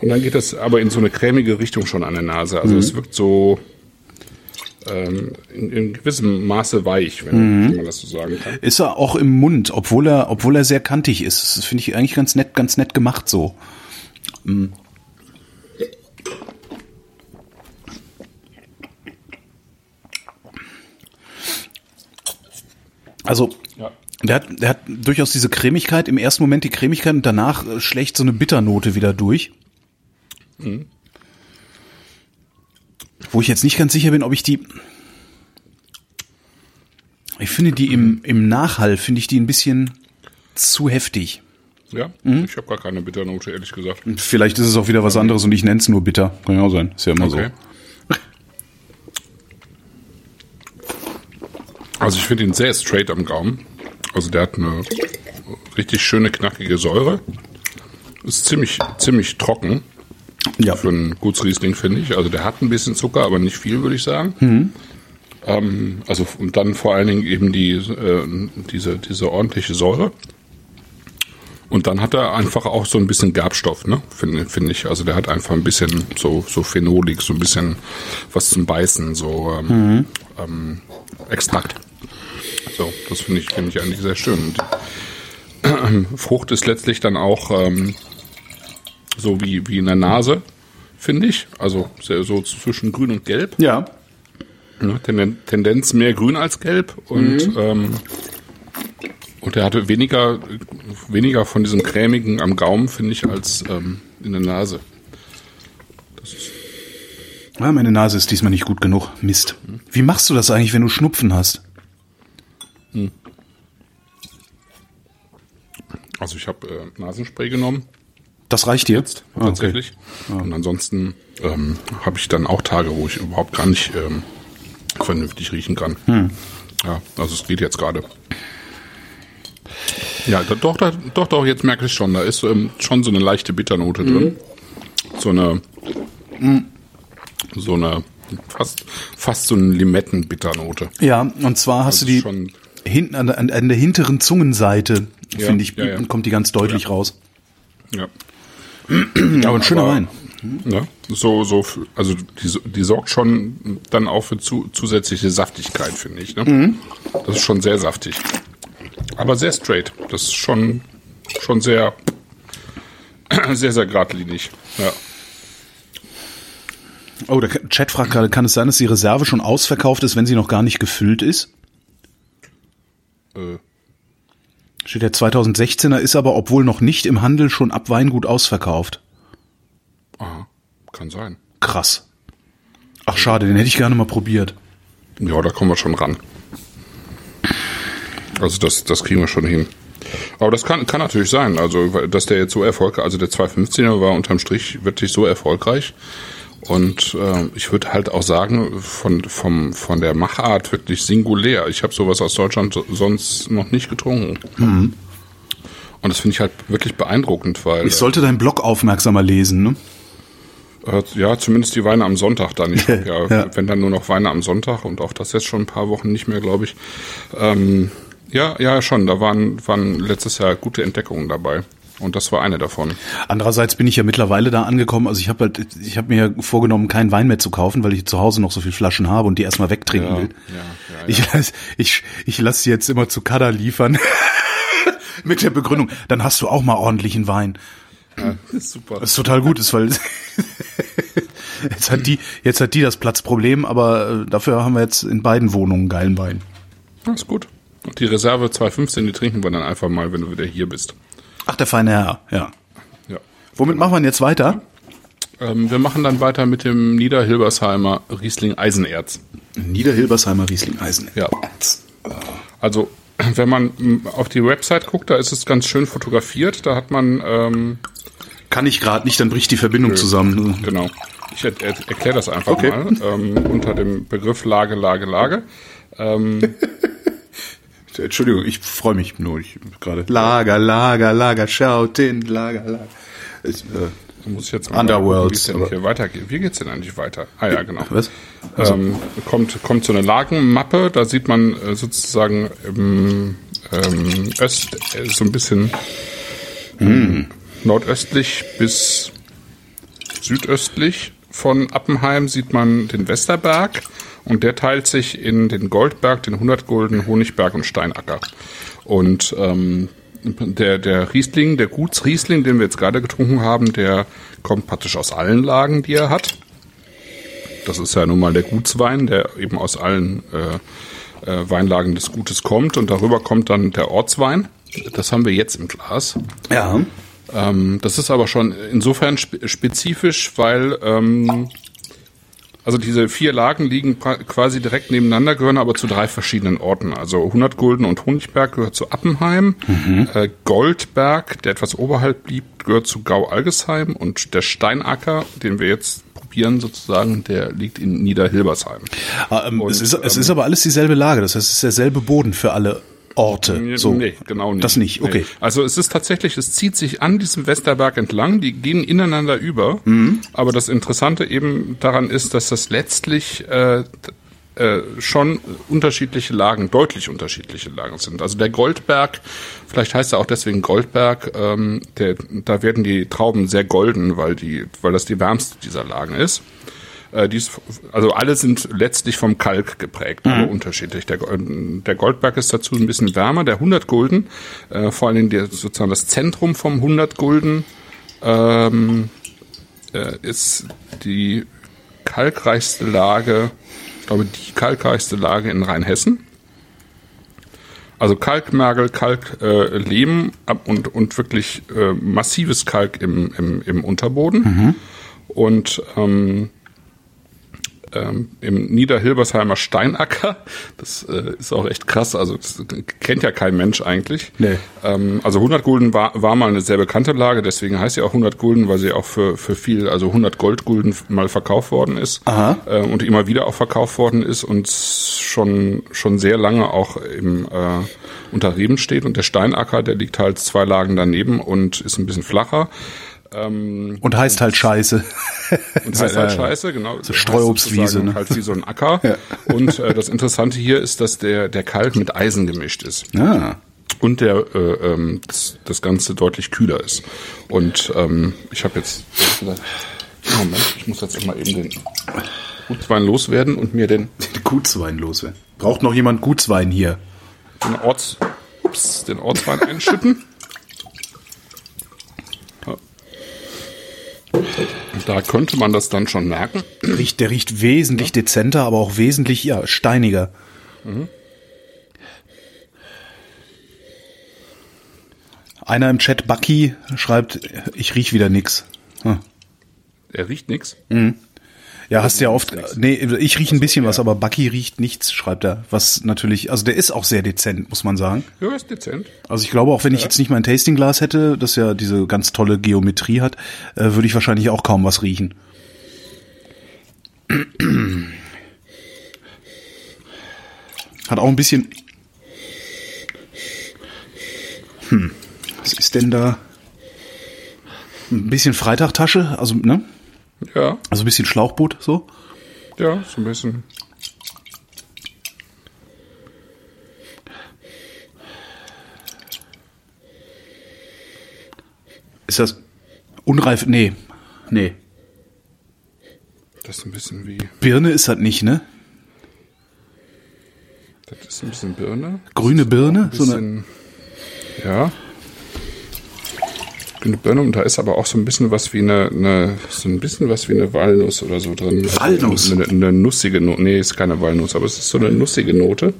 B: Und dann geht das aber in so eine cremige Richtung schon an der Nase. Also es wirkt so ähm, in, in gewissem Maße weich, wenn, wenn man das so sagen kann.
A: Ist er auch im Mund, obwohl er, obwohl er sehr kantig ist. Das finde ich eigentlich ganz nett, ganz nett gemacht so. Hm. Also,
B: Ja.
A: der hat, der hat durchaus diese Cremigkeit, im ersten Moment die Cremigkeit und danach äh, schlägt so eine Bitternote wieder durch. Wo ich jetzt nicht ganz sicher bin, ob ich die. Ich finde die im, im Nachhall, finde ich die ein bisschen zu heftig.
B: Ja, ich habe gar keine Bitternote, ehrlich gesagt.
A: Vielleicht ist es auch wieder was anderes und ich nenne es nur bitter. Kann ja auch sein. Ist ja immer
B: Okay. Also ich finde ihn sehr straight am Gaumen. Also der hat eine richtig schöne knackige Säure. Ist ziemlich ziemlich trocken
A: so. Ja.
B: für einen Gutsriesling finde ich. Also der hat ein bisschen Zucker, aber nicht viel würde ich sagen. Ähm, also und dann vor allen Dingen eben die äh, diese diese ordentliche Säure. Und dann hat er einfach auch so ein bisschen Gerbstoff, ne? Finde finde ich. Also der hat einfach ein bisschen so so Phenolik, so ein bisschen was zum Beißen, so ähm, ähm, Extrakt. So, das finde ich finde ich eigentlich sehr schön. Und, ähm, Frucht ist letztlich dann auch ähm, so wie wie in der Nase, finde ich. Also so zwischen Grün und Gelb.
A: Ja.
B: Ne, Tenden- Tendenz mehr grün als gelb und ähm, und er hatte weniger weniger von diesem cremigen am Gaumen finde ich als ähm, in der Nase.
A: ja. Meine Nase ist diesmal nicht gut genug. Mist. Wie machst du das eigentlich, wenn du Schnupfen hast?
B: Also ich habe äh, Nasenspray genommen
A: Das reicht dir jetzt? Ah, okay.
B: tatsächlich und ansonsten ähm, habe ich dann auch Tage, wo ich überhaupt gar nicht ähm, vernünftig riechen kann.
A: Hm.
B: Ja, also es geht jetzt gerade. Ja, doch, da, doch, doch, jetzt merke ich schon, da ist ähm, schon so eine leichte Bitternote drin. So eine, so eine, fast, fast so eine Limettenbitternote.
A: Ja, und zwar hast
B: Also
A: du die
B: schon-
A: hinten an, der- an, an der hinteren Zungenseite,
B: Ja,
A: finde ich,
B: ja, ja.
A: kommt die ganz deutlich raus.
B: Ja.
A: Aber ein schöner
B: aber-
A: Wein.
B: Ja, so, so, also die, die sorgt schon dann auch für zu, zusätzliche Saftigkeit, finde ich. Ne? Das ist schon sehr saftig. Aber sehr straight. Das ist schon, schon sehr, sehr, sehr geradlinig. Ja.
A: Oh, der Chat fragt gerade, kann es sein, dass die Reserve schon ausverkauft ist, wenn sie noch gar nicht gefüllt ist?
B: Äh,
A: Steht der 2016er, ist aber, obwohl noch nicht im Handel, schon ab Weingut ausverkauft.
B: aha, kann sein.
A: Krass. Ach, schade, den hätte ich gerne mal probiert.
B: Ja, da kommen wir schon ran. Also das, das kriegen wir schon hin. Aber das kann, kann natürlich sein, also dass der jetzt so erfolgreich, also der 215er war unterm Strich wirklich so erfolgreich. Und äh, ich würde halt auch sagen, von, vom, von der Machart wirklich singulär. Ich habe sowas aus Deutschland so- sonst noch nicht getrunken. Und das finde ich halt wirklich beeindruckend, weil
A: Ich sollte deinen Blog aufmerksamer lesen, ne?
B: äh, ja, zumindest die Weine am Sonntag dann. Ich hab ja,
A: Ja.
B: wenn dann nur noch Weine am Sonntag und auch das jetzt schon ein paar Wochen nicht mehr, glaube ich. Ähm, ja, ja, schon. Da waren, waren letztes Jahr gute Entdeckungen dabei. Und das war eine davon.
A: Andererseits bin ich ja mittlerweile da angekommen, also ich habe halt, ich habe mir vorgenommen, keinen Wein mehr zu kaufen, weil ich zu Hause noch so viele Flaschen habe und die erstmal wegtrinken
B: Ja,
A: will.
B: ja, ja,
A: Ich lass, ich, ich lass die jetzt immer zu Kada liefern. Mit der Begründung, dann hast du auch mal ordentlichen Wein.
B: Ja, ist super.
A: Was total gut ist, weil jetzt hat die, jetzt hat die das Platzproblem, aber äh, dafür haben wir jetzt in beiden Wohnungen geilen Wein.
B: Ja, ist gut. Und die Reserve 215, die trinken wir dann einfach mal, wenn du wieder hier bist.
A: Ach, der feine Herr, ja.
B: Ja.
A: Womit machen wir denn jetzt weiter?
B: Ähm, wir machen dann weiter mit dem Niederhilbersheimer Riesling Eisenerz.
A: Niederhilbersheimer Riesling Eisen.
B: Ja. Also, wenn man mm, auf die Website guckt, da ist es ganz schön fotografiert. Da hat man, ähm,
A: Kann ich gerade nicht, dann bricht die Verbindung zusammen.
B: genau, ich er, er, erkläre das einfach
A: Okay.
B: mal, ähm, unter dem Begriff Lage, Lage, Lage.
A: Entschuldigung, ich freue mich nur ich gerade. Lager, Lager, Lager, schaut in, Lager, Lager. Ich, äh,
B: muss ich jetzt mal
A: Underworld,
B: gucken, hier weitergeht. Wie geht's denn eigentlich weiter? Ah ja, genau.
A: was?
B: Ähm, kommt, kommt so eine Lagenmappe, da sieht man äh, sozusagen im, ähm, Öst, äh, so ein bisschen ähm, nordöstlich bis südöstlich von Appenheim sieht man den Westerberg und der teilt sich in den Goldberg, den Hundertgulden, Honigberg und Steinacker. Und ähm, der, der Riesling, der Gutsriesling, den wir jetzt gerade getrunken haben, der kommt praktisch aus allen Lagen, die er hat. Das ist ja nun mal der Gutswein, der eben aus allen äh, äh, Weinlagen des Gutes kommt. Und darüber kommt dann der Ortswein. Das haben wir jetzt im Glas.
A: ja.
B: Ähm, das ist aber schon insofern spe spezifisch, weil ähm, also diese vier Lagen liegen quasi direkt nebeneinander, gehören aber zu drei verschiedenen Orten. Also 100 Gulden und Honigberg gehört zu Appenheim, äh, Goldberg, der etwas oberhalb blieb, gehört zu Gau-Algesheim und der Steinacker, den wir jetzt probieren sozusagen, der liegt in Niederhilbersheim.
A: Ah, ähm, es,
B: Und,
A: ist, es ist aber alles dieselbe Lage, das heißt, es ist derselbe Boden für alle Orte. So.
B: Nee, genau nicht.
A: Das nicht, okay.
B: Nee. Also es ist tatsächlich, es zieht sich an diesem Westerberg entlang, die gehen ineinander über.
A: Mhm.
B: Aber das Interessante eben daran ist, dass das letztlich äh, äh, schon unterschiedliche Lagen, deutlich unterschiedliche Lagen sind. Also der Goldberg, vielleicht heißt er auch deswegen Goldberg, ähm, der, da werden die Trauben sehr golden, weil die, weil das die wärmste dieser Lagen ist. Äh, dies, also alle sind letztlich vom Kalk geprägt, aber unterschiedlich. Der, der Goldberg ist dazu ein bisschen wärmer. Der 100 Gulden, äh, vor allen Dingen der, sozusagen das Zentrum vom 100 Gulden, ähm, äh, ist die kalkreichste Lage, ich glaube die kalkreichste Lage in Rheinhessen. Also Kalkmergel, Kalklehm äh, Lehm und, und wirklich äh, massives Kalk im, im, im Unterboden. Und ähm, ähm, im Niederhilbersheimer Steinacker, das äh, ist auch echt krass, also das kennt ja kein Mensch eigentlich.
A: Nee.
B: Ähm, also 100 Gulden war, war mal eine sehr bekannte Lage, deswegen heißt sie auch 100 Gulden, weil sie auch für, für viel, also 100 Goldgulden mal verkauft worden ist
A: Aha.
B: äh, und immer wieder auch verkauft worden ist und schon schon sehr lange auch im äh, unter Reben steht und der Steinacker, der liegt halt zwei Lagen daneben und ist ein bisschen flacher. Ähm,
A: Und heißt halt Scheiße.
B: und heißt halt Scheiße, genau. So
A: Streuobstwiese, ne?
B: Halt wie so ein Acker. Und äh, das Interessante hier ist, dass der, der Kalk mit Eisen gemischt ist.
A: Ah.
B: Und der äh, ähm, das, das Ganze deutlich kühler ist. Und ähm, ich habe jetzt Moment, ich muss jetzt mal eben den Gutswein loswerden und mir den,
A: Gutswein loswerden. Braucht noch jemand Gutswein hier?
B: den Orts, ups, den Ortswein einschütten. Da könnte man das dann schon merken.
A: Der riecht, der riecht wesentlich dezenter, aber auch wesentlich ja, steiniger. Einer im Chat, Bucky, schreibt, ich riech wieder nix. Hm.
B: Er riecht nix.
A: Ja, hast ja oft. Nee, ich riech ein bisschen was, aber Bucky riecht nichts, schreibt er. Was natürlich, also der ist auch sehr dezent, muss man sagen.
B: Ja, ist dezent.
A: Also ich glaube, auch wenn ich jetzt nicht mein Tastingglas hätte, das ja diese ganz tolle Geometrie hat, äh, würde ich wahrscheinlich auch kaum was riechen. Hat auch ein bisschen. Hm, was ist denn da? Ein bisschen Freitagtasche, also ne?
B: Ja,
A: Also ein bisschen Schlauchboot so.
B: ja, so ein bisschen.
A: Ist das unreif? Nee. Nee.
B: Das ist ein bisschen wie.
A: Birne ist das nicht, ne?
B: Das ist ein bisschen Birne.
A: Grüne Birne? So eine,
B: ja. Grüne Birne und da ist aber auch so ein bisschen was wie eine, eine so ein bisschen was wie eine Walnuss oder so drin.
A: Walnuss?
B: Eine, eine nussige Note. Nee, ist keine Walnuss, aber es ist so eine nussige Note.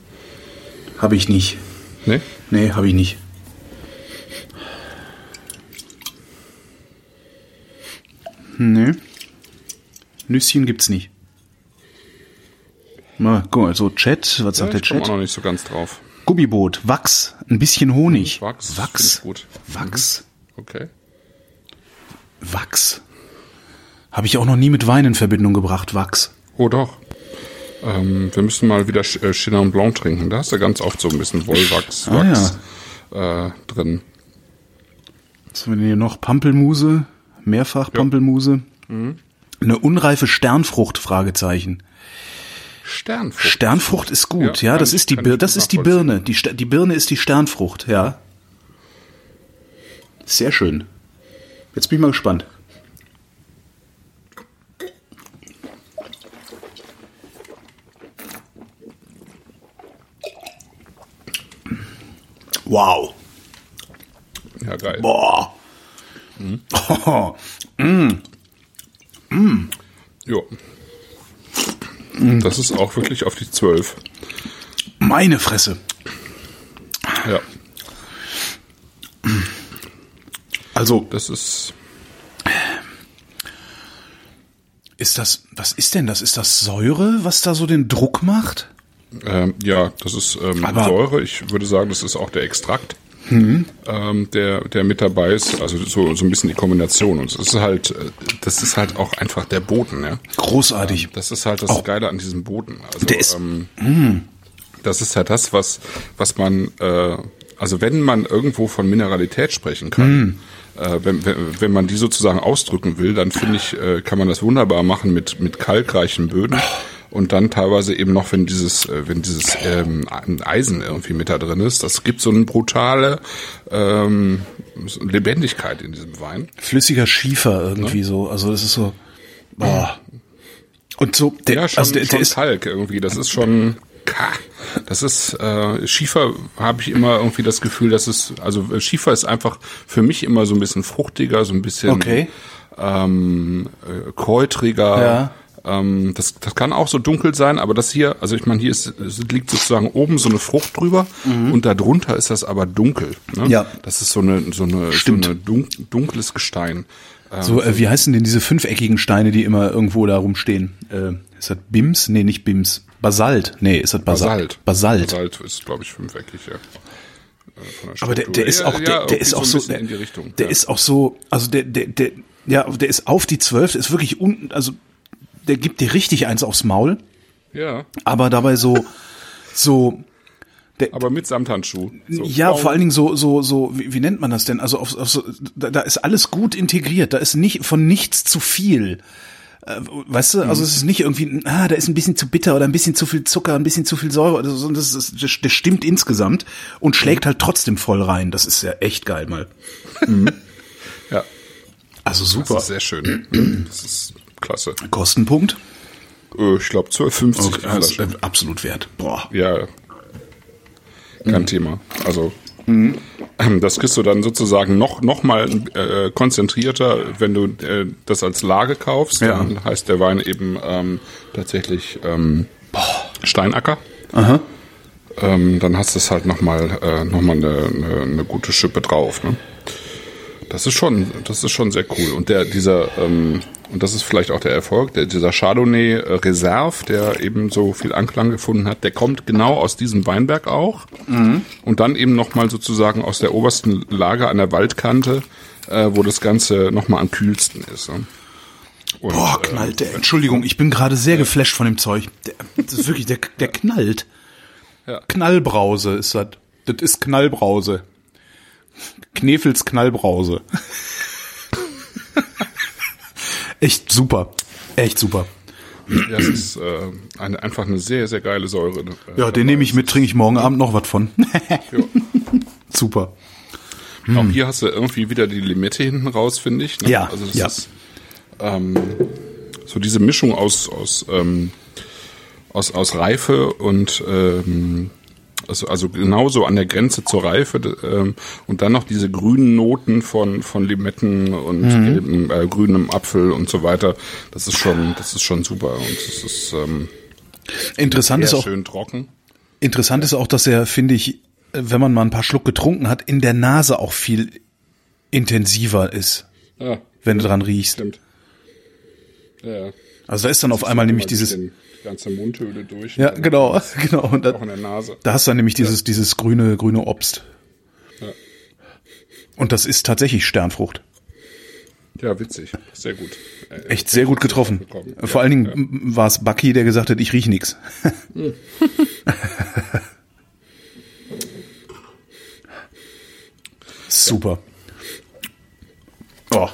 A: habe ich nicht.
B: Nee?
A: Nee, habe ich nicht. Nee. Nüsschen gibt's nicht. Mal, guck mal, so Chat, was
B: Ja,
A: sagt der
B: ich komme
A: Chat?
B: auch noch nicht so ganz drauf.
A: Gummiboot, Wachs, ein bisschen Honig.
B: Wachs,
A: Wachs.
B: gut.
A: Wachs.
B: Okay.
A: Wachs. Habe ich auch noch nie mit Wein in Verbindung gebracht, Wachs.
B: Oh doch. Ähm, wir müssen mal wieder äh, Chenin Blanc trinken. Da ist ja ganz oft so ein bisschen Wollwachs
A: Ah,
B: Wachs, äh, drin.
A: Was haben wir denn hier noch? Pampelmuse, mehrfach Pampelmuse.
B: Mhm.
A: Eine unreife Sternfrucht, Fragezeichen.
B: Sternfrucht.
A: Sternfrucht ist gut,
B: Ja,
A: ja, das ist die Bir das ist die. Birne, die die Birne ist die Sternfrucht, ja. Sehr schön. Jetzt bin ich mal gespannt. Wow.
B: Ja, geil.
A: Boah. Oh,
B: Jo. Das ist auch wirklich auf die 12.
A: meine Fresse.
B: Ja,
A: Also,
B: das ist.
A: ist das, was ist denn das? Ist das Säure, was da so den Druck macht?
B: Ähm, ja, das ist ähm, Säure. Ich würde sagen, das ist auch der Extrakt,
A: Mhm.
B: ähm, der, der mit dabei ist. Also so, so ein bisschen die Kombination. Und es ist halt, äh, das ist halt auch einfach der Boden, ja.
A: Großartig.
B: Das ist halt das
A: Auch-
B: Geile an diesem Boden. Also,
A: Der ist-
B: ähm, das ist halt das, was, was man, äh, also wenn man irgendwo von Mineralität sprechen kann, äh, wenn, wenn, man die sozusagen ausdrücken will, dann finde ich, äh, kann man das wunderbar machen mit, mit kalkreichen Böden. Und dann teilweise eben noch, wenn dieses, äh, wenn dieses ähm, Eisen irgendwie mit da drin ist, das gibt so eine brutale ähm, Lebendigkeit in diesem Wein.
A: Flüssiger Schiefer irgendwie so. Also das ist so. Boah. Und so, der,
B: Ja, schon,
A: also der,
B: schon
A: der ist,
B: Kalk irgendwie. Das ist schon. Das ist äh, Schiefer habe ich immer irgendwie das Gefühl, dass es also Schiefer ist einfach für mich immer so ein bisschen fruchtiger, so ein bisschen
A: Okay.
B: ähm, äh, kräutriger.
A: Ja.
B: Ähm, das, das kann auch so dunkel sein, aber das hier, also ich meine, hier ist, liegt sozusagen oben so eine Frucht drüber und darunter ist das aber dunkel. Ne?
A: Mhm. Ja.
B: Das ist so eine so eine,
A: Stimmt.
B: so eine dun dunkles Gestein. Ähm,
A: so, äh, wie heißen denn diese fünfeckigen Steine, die immer irgendwo da rumstehen? Äh, ist das Bims? Nee, nicht Bims. Basalt. Nee, ist das Basalt?
B: Basalt.
A: Basalt.
B: Basalt ist, glaube ich, fünfeckig, ja. Äh, der
A: Aber der, der ist
B: Ja,
A: auch,
B: ja,
A: der, der
B: irgendwie
A: ist auch so, der,
B: Richtung.
A: der
B: ja.
A: ist auch so, also der, der, der, ja, der ist auf die zwölf, der ist wirklich unten, also der gibt dir richtig eins aufs Maul,
B: ja,
A: aber dabei so, so, der,
B: aber mit Samthandschuh. So.
A: ja, vor allen Dingen so, so, so, wie, wie nennt man das denn? Also auf, auf so, da, da ist alles gut integriert, da ist nicht von nichts zu viel. Äh, Weißt du, also es ist nicht irgendwie, ah, da ist ein bisschen zu bitter oder ein bisschen zu viel Zucker, ein bisschen zu viel Säure, oder so, das, ist, das, das stimmt insgesamt und schlägt halt trotzdem voll rein. Das ist ja echt geil mal.
B: Ja,
A: Also
B: das
A: super.
B: ist sehr schön. Das ist klasse.
A: Kostenpunkt?
B: Äh, Ich glaube 12,50 die
A: Also,
B: Flasche.
A: äh, absolut wert. Boah.
B: Ja, kein Thema. Also
A: Mhm.
B: ähm, das kriegst du dann sozusagen noch noch mal äh, konzentrierter, wenn du äh, das als Lage kaufst.
A: Ja.
B: Dann heißt der Wein eben ähm, tatsächlich ähm, Steinacker.
A: Aha.
B: ähm, dann hast du es halt nochmal äh, noch mal eine, eine, eine gute Schippe drauf. Ne? Das ist schon, das ist schon sehr cool. Und der, dieser, ähm, und das ist vielleicht auch der Erfolg, der, dieser Chardonnay äh, Reserve, der eben so viel Anklang gefunden hat, der kommt genau aus diesem Weinberg auch. Und dann eben nochmal sozusagen aus der obersten Lage an der Waldkante, äh, wo das Ganze nochmal am kühlsten ist. Ne? Und,
A: Boah,
B: äh,
A: knallt der. Entschuldigung, ich bin gerade sehr geflasht von dem Zeug. Der, das ist wirklich, der, der knallt.
B: Ja.
A: Knallbrause ist das. Das ist Knallbrause. Knefels Knallbrause. Echt super. Echt super.
B: Ja, es ist äh, eine, einfach eine sehr, sehr geile Säure. äh,
A: Ja, den nehme ich mit, trinke ich morgen Abend noch was von. super.
B: Auch hier hast du irgendwie wieder die Limette hinten raus, finde ich. Ne?
A: Ja,
B: also das
A: ja.
B: ist ähm, so diese Mischung aus aus ähm, aus, aus Reife und ähm, also, also genauso an der Grenze zur Reife ähm, und dann noch diese grünen Noten von von Limetten und
A: Mhm.
B: gelbem, äh, grünem Apfel und so weiter. Das ist schon das ist schon super und es ist ähm,
A: Interessant ist auch,
B: schön trocken.
A: interessant ist auch, dass er, finde ich, wenn man mal ein paar Schluck getrunken hat, in der Nase auch viel intensiver ist,
B: Ja,
A: wenn du dran riechst.
B: stimmt. Ja.
A: Also da ist dann auf einmal nämlich dieses,
B: Die ganze Mundhöhle durch.
A: ja, genau, genau. Und da,
B: Auch in der Nase.
A: da hast du dann nämlich dieses, dieses grüne, grüne Obst.
B: Ja.
A: Und das ist tatsächlich Sternfrucht.
B: Ja, witzig. Sehr gut. Äh,
A: Echt sehr gut getroffen. Vor
B: Ja,
A: allen Dingen
B: ja.
A: war es Bucky, der gesagt hat, ich riech nix. Super. Oh,
B: Äh,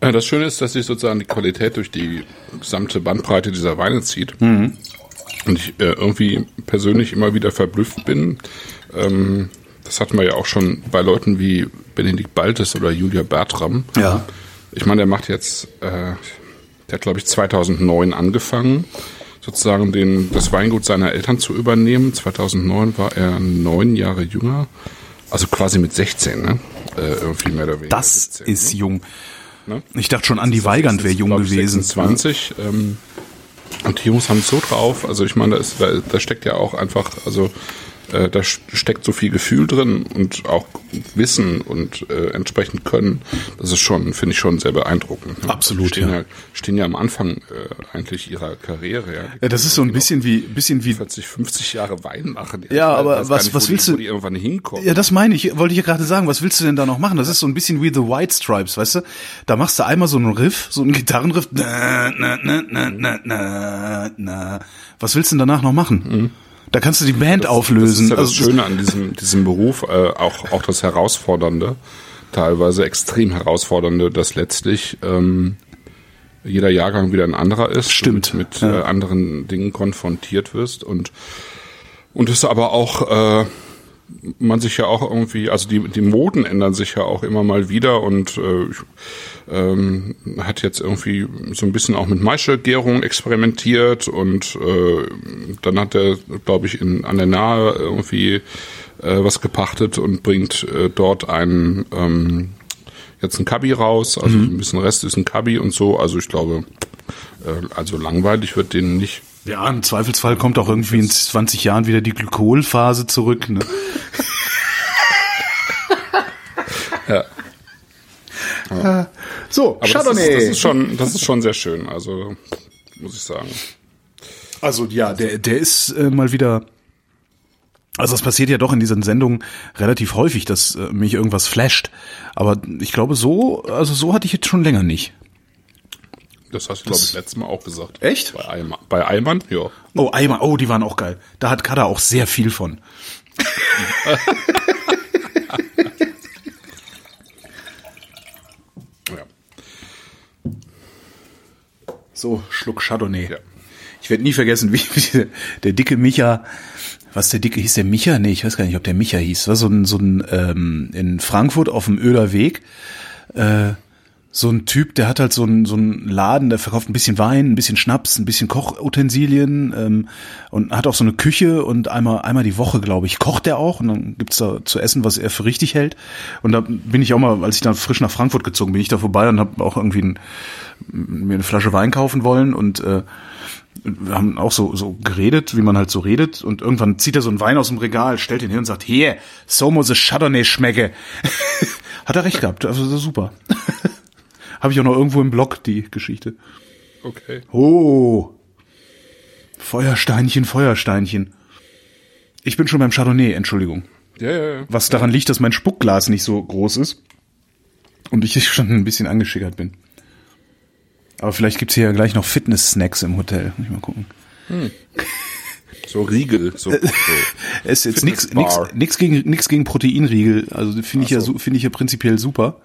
B: Das Schöne ist, dass sich sozusagen die Qualität durch die gesamte Bandbreite dieser Weine zieht.
A: Mhm.
B: Und ich äh, irgendwie persönlich immer wieder verblüfft bin. Ähm, das hatten wir ja auch schon bei Leuten wie Benedikt Baltes oder Julia Bertram.
A: Ja.
B: Ich meine, der macht jetzt, äh, der hat glaube ich 2009 angefangen, sozusagen den, das Weingut seiner Eltern zu übernehmen. 2009 war er neun Jahre jünger. Also quasi mit 16, ne? Äh, irgendwie mehr oder weniger.
A: das
B: 17,
A: ist jung.
B: Ne?
A: Ich dachte schon, Andi Weigand wäre jung gewesen.
B: 26. Ähm, und die Jungs haben es so drauf. Also ich meine, da, ist, da, da steckt ja auch einfach, also äh, da st- steckt so viel Gefühl drin und auch Wissen und äh, entsprechend Können. Das ist schon, finde ich schon sehr beeindruckend. ne?
A: Absolut,
B: stehen
A: ja.
B: ja. Stehen ja am Anfang äh, eigentlich ihrer Karriere. Ja,
A: Ja, das ist so ein bisschen wie, bisschen wie
B: 40, 50 Jahre Wein machen.
A: Ja,
B: Ich
A: aber was-
B: nicht,
A: was willst
B: die,
A: du-
B: irgendwann hinkommen.
A: Ja, das meine ich, wollte ich ja gerade sagen. Was willst du denn da noch machen? Das ist so ein bisschen wie The White Stripes, weißt du? Da machst du einmal so einen Riff, so einen Gitarrenriff. Na, na, na, na, na, na, na. Was willst du denn danach noch machen? Da kannst du die Band auflösen.
B: Das ist ja das
A: Also,
B: Schöne an diesem, diesem Beruf, äh, auch, auch das Herausfordernde, teilweise extrem Herausfordernde, dass letztlich ähm, jeder Jahrgang wieder ein anderer ist.
A: Stimmt,
B: mit
A: ja.
B: äh, anderen Dingen konfrontiert wirst und und es aber auch äh, man sich ja auch irgendwie, also die, die Moden ändern sich ja auch immer mal wieder und äh, ich, ähm, hat jetzt irgendwie so ein bisschen auch mit Maischegärung experimentiert und äh, dann hat er, glaube ich, in, an der Nahe irgendwie äh, was gepachtet und bringt äh, dort einen ähm, jetzt ein Kabi raus, also ein bisschen Rest ist ein Kabi und so, also ich glaube, äh, also langweilig wird denen nicht.
A: ja, im Zweifelsfall kommt auch irgendwie in 20 Jahren wieder die Glykolphase zurück. Ne?
B: Ja.
A: So,
B: Aber das ist, das ist schon, das ist schon sehr schön, also muss ich sagen.
A: Also ja, der, der ist äh, mal wieder. Also es passiert ja doch in diesen Sendungen relativ häufig, dass äh, mich irgendwas flasht. Aber ich glaube so, also so hatte ich jetzt schon länger nicht.
B: Das hast du, glaube ich, letztes Mal auch gesagt.
A: Echt?
B: Bei Eimann, bei Eimann? ja.
A: Oh, Eimer, oh, die waren auch geil. Da hat Kada auch sehr viel von. So, Schluck Chardonnay.
B: Ja.
A: Ich werde nie vergessen, wie, wie der, dicke Micha, was der dicke hieß, der Micha? Nee, ich weiß gar nicht, ob der Micha hieß. War so ein, so ein ähm, in Frankfurt auf dem Öler Weg. Äh, so ein Typ, der hat halt so einen so einen Laden, der verkauft ein bisschen Wein, ein bisschen Schnaps, ein bisschen Kochutensilien ähm, und hat auch so eine Küche und einmal einmal die Woche, glaube ich, kocht er auch und dann gibt's da zu essen, was er für richtig hält. Und da bin ich auch mal, als ich dann frisch nach Frankfurt gezogen bin, ich da vorbei und habe auch irgendwie ein, mir eine Flasche Wein kaufen wollen und äh, wir haben auch so, so geredet, wie man halt so redet. Und irgendwann zieht er so einen Wein aus dem Regal, stellt ihn hin und sagt, hier, so muss es Chardonnay schmecke. Hat er recht gehabt, also super. Habe ich auch noch irgendwo im Blog, die Geschichte.
B: Okay.
A: Oh. Feuersteinchen, Feuersteinchen. Ich bin schon beim Chardonnay, Entschuldigung.
B: Ja, ja, ja.
A: Was daran liegt, dass mein Spuckglas nicht so groß ist. Und ich schon ein bisschen angeschickert bin. Aber vielleicht gibt's hier ja gleich noch Fitness-Snacks im Hotel. Muss ich mal gucken.
B: So Riegel. So, so.
A: Es ist jetzt nix gegen, nix gegen Proteinriegel. Also finde ich ja,
B: so.
A: su- finde ich ja prinzipiell super.